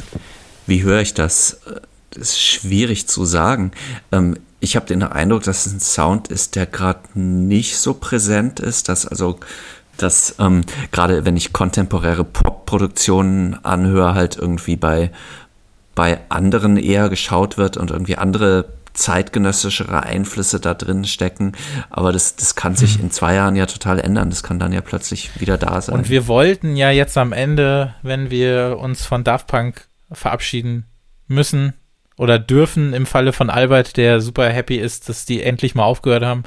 wie höre ich das? Das ist schwierig zu sagen. Ähm, ich habe den Eindruck, dass es ein Sound ist, der gerade nicht so präsent ist, dass also dass ähm, gerade wenn ich kontemporäre Pop-Produktionen anhöre, halt irgendwie bei, bei anderen eher geschaut wird und irgendwie andere zeitgenössischere Einflüsse da drin stecken. Aber das, das kann sich in zwei Jahren ja total ändern. Das kann dann ja plötzlich wieder da sein. Und wir wollten ja jetzt am Ende, wenn wir uns von Daft Punk verabschieden müssen, oder dürfen im Falle von Albert, der super happy ist, dass die endlich mal aufgehört haben.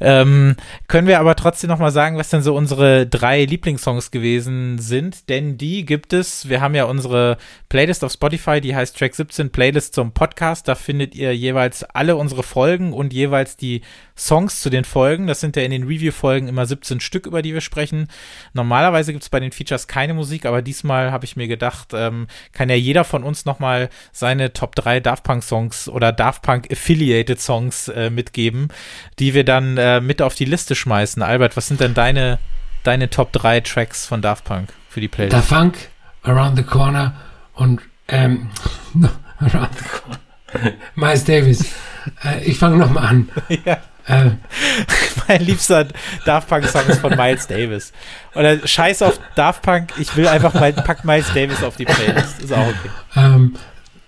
Ähm, können wir aber trotzdem noch mal sagen, was denn so unsere drei Lieblingssongs gewesen sind, denn die gibt es. Wir haben ja unsere Playlist auf Spotify, die heißt Track 17 Playlist zum Podcast. Da findet ihr jeweils alle unsere Folgen und jeweils die Songs zu den Folgen. Das sind ja in den Review-Folgen immer 17 Stück, über die wir sprechen. Normalerweise gibt es bei den Features keine Musik, aber diesmal habe ich mir gedacht, ähm, kann ja jeder von uns noch mal seine Top 3 Daft Punk Songs oder Daft Punk Affiliated Songs äh, mitgeben, die wir dann äh, mit auf die Liste schmeißen. Albert, was sind denn deine, deine Top 3 Tracks von Daft Punk für die Playlist? Daft Punk, Around the Corner und ähm, no, Around the Corner. Miles Davis. Äh, ich fange nochmal an. ja. Mein liebster Daft Punk Song ist von Miles Davis. Oder scheiß auf Daft Punk, ich will einfach mal, pack Miles Davis auf die Playlist. Ist auch okay. ähm,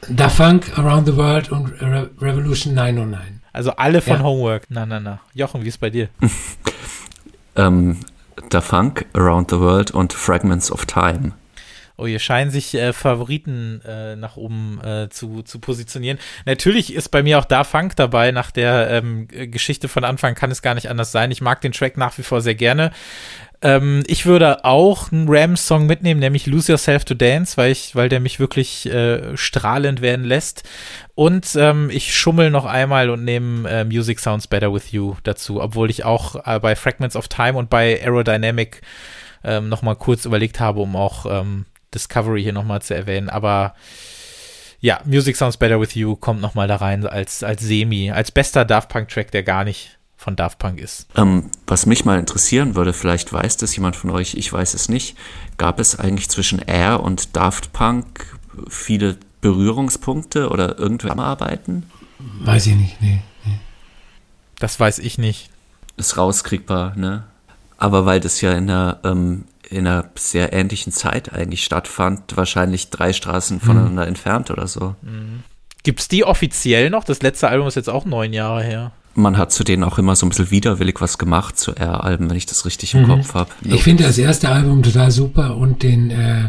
Da Funk, Around the World und Re Revolution 909. Also alle von Ja. Homework. Na, na, na. Jochen, wie ist bei dir? ähm, Da Funk, Around the World und Fragments of Time. Oh, hier scheinen sich äh, Favoriten äh, nach oben äh, zu, zu positionieren. Natürlich ist bei mir auch da Funk dabei. Nach der ähm, Geschichte von Anfang kann es gar nicht anders sein. Ich mag den Track nach wie vor sehr gerne. Ähm, ich würde auch einen Rams-Song mitnehmen, nämlich Lose Yourself to Dance, weil, ich, weil der mich wirklich äh, strahlend werden lässt. Und ähm, ich schummel noch einmal und nehme äh, Music Sounds Better With You dazu, obwohl ich auch äh, bei Fragments of Time und bei Aerodynamic ähm, noch mal kurz überlegt habe, um auch ähm, Discovery hier noch mal zu erwähnen. Aber ja, Music Sounds Better With You kommt noch mal da rein als, als Semi, als bester Daft Punk-Track, der gar nicht von Daft Punk ist. Ähm, was mich mal interessieren würde, vielleicht weiß das jemand von euch, ich weiß es nicht, gab es eigentlich zwischen Air und Daft Punk viele Berührungspunkte oder irgendwelche Zusammenarbeiten? Weiß ich nicht, nee. nee. Das weiß ich nicht. Ist rauskriegbar, ne? Aber weil das ja in einer, ähm, in einer sehr ähnlichen Zeit eigentlich stattfand, wahrscheinlich drei Straßen voneinander entfernt oder so. Gibt's die offiziell noch? Das letzte Album ist jetzt auch neun Jahre her. Man hat zu denen auch immer so ein bisschen widerwillig was gemacht, zu Air-Alben, wenn ich das richtig im Kopf habe. Ich finde das erste Album total super und den äh,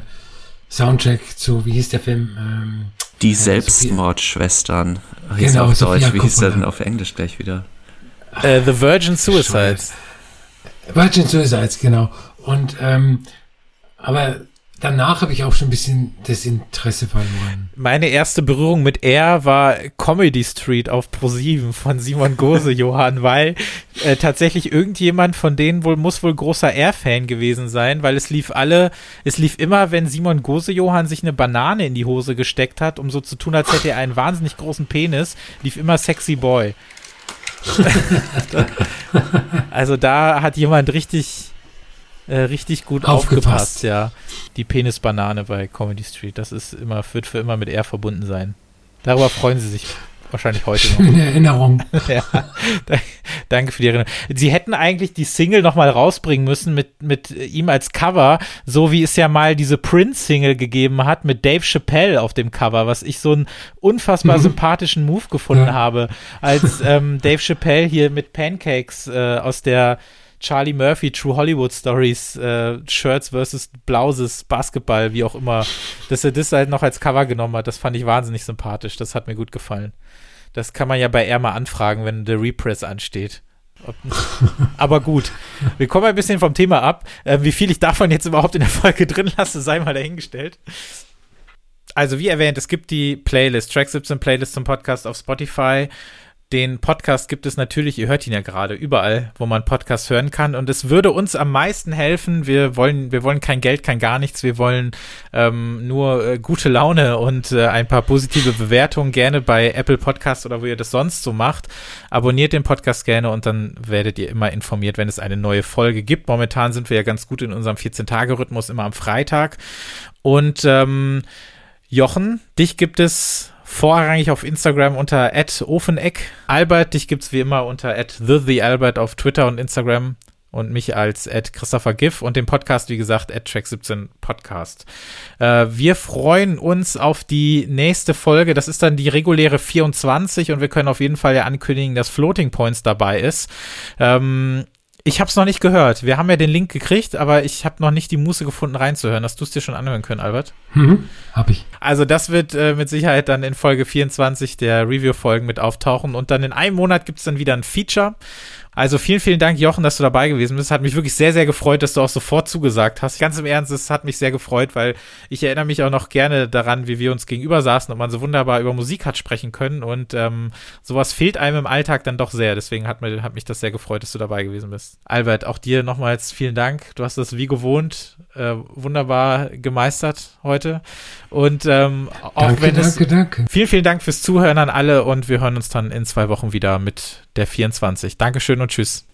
Soundtrack zu, wie hieß der Film? Ähm, Die Sophia- Selbstmordschwestern hieß Genau, auf Sophia Deutsch. Wie hieß der denn auf Englisch gleich wieder? Äh, The Virgin Suicides. Virgin Suicides, genau. Und ähm, aber danach habe ich auch schon ein bisschen das Interesse verloren. Meine erste Berührung mit Air war Comedy Street auf Pro7 von Simon Gose, Johann, weil äh, tatsächlich irgendjemand von denen wohl muss wohl großer Air-Fan gewesen sein, weil es lief alle, es lief immer, wenn Simon Gose Johann sich eine Banane in die Hose gesteckt hat, um so zu tun, als hätte er einen wahnsinnig großen Penis, lief immer Sexy Boy. also da hat jemand richtig, äh, richtig gut aufgepasst. Aufgepasst. ja. Die Penisbanane bei Comedy Street, das ist immer, wird für immer mit R verbunden sein. Darüber freuen sie sich wahrscheinlich heute noch. In Erinnerung. ja, da- danke für die Erinnerung. Sie hätten eigentlich die Single nochmal rausbringen müssen mit, mit ihm als Cover, so wie es ja mal diese Prince-Single gegeben hat mit Dave Chappelle auf dem Cover, was ich so einen unfassbar sympathischen Move gefunden Ja. habe, als ähm, Dave Chappelle hier mit Pancakes äh, aus der Charlie Murphy True Hollywood Stories äh, Shirts versus Blouses Basketball, wie auch immer, dass er das halt noch als Cover genommen hat, das fand ich wahnsinnig sympathisch, das hat mir gut gefallen. Das kann man ja bei R mal anfragen, wenn der Repress ansteht. Aber gut, wir kommen ein bisschen vom Thema ab. Äh, wie viel ich davon jetzt überhaupt in der Folge drin lasse, sei mal dahingestellt. also wie erwähnt, es gibt die Playlist, Track 17 Playlist zum Podcast auf Spotify. Den Podcast gibt es natürlich, ihr hört ihn ja gerade überall, wo man Podcast hören kann. Und es würde uns am meisten helfen. Wir wollen, wir wollen kein Geld, kein gar nichts. Wir wollen ähm, nur äh, gute Laune und äh, ein paar positive Bewertungen gerne bei Apple Podcast oder wo ihr das sonst so macht. Abonniert den Podcast gerne und dann werdet ihr immer informiert, wenn es eine neue Folge gibt. Momentan sind wir ja ganz gut in unserem 14-Tage-Rhythmus, immer am Freitag. Und ähm, Jochen, dich gibt es vorrangig auf Instagram unter @ofeneck. Albert, dich gibt's wie immer unter @the_albert auf Twitter und Instagram und mich als Christopher Giff und den Podcast, wie gesagt, Track17 Podcast. Äh, wir freuen uns auf die nächste Folge. Das ist dann die reguläre 24 und wir können auf jeden Fall ja ankündigen, dass Floating Points dabei ist. Ähm, ich habe es noch nicht gehört. Wir haben ja den Link gekriegt, aber ich habe noch nicht die Muße gefunden, reinzuhören. Hast du es dir schon anhören können, Albert? Mhm, hab ich. Also das wird äh, mit Sicherheit dann in Folge 24 der Review-Folgen mit auftauchen. Und dann in einem Monat gibt es dann wieder ein Feature. Also vielen, vielen Dank, Jochen, dass du dabei gewesen bist. Hat mich wirklich sehr, sehr gefreut, dass du auch sofort zugesagt hast. Ganz im Ernst, es hat mich sehr gefreut, weil ich erinnere mich auch noch gerne daran, wie wir uns gegenüber saßen und man so wunderbar über Musik hat sprechen können. Und ähm, sowas fehlt einem im Alltag dann doch sehr. Deswegen hat, mir, hat mich das sehr gefreut, dass du dabei gewesen bist. Albert, auch dir nochmals vielen Dank. Du hast das wie gewohnt äh, wunderbar gemeistert heute. Und ähm, auch danke, wenn danke, es. Danke. Vielen, vielen Dank fürs Zuhören an alle und wir hören uns dann in zwei Wochen wieder mit der 24. Dankeschön und tschüss.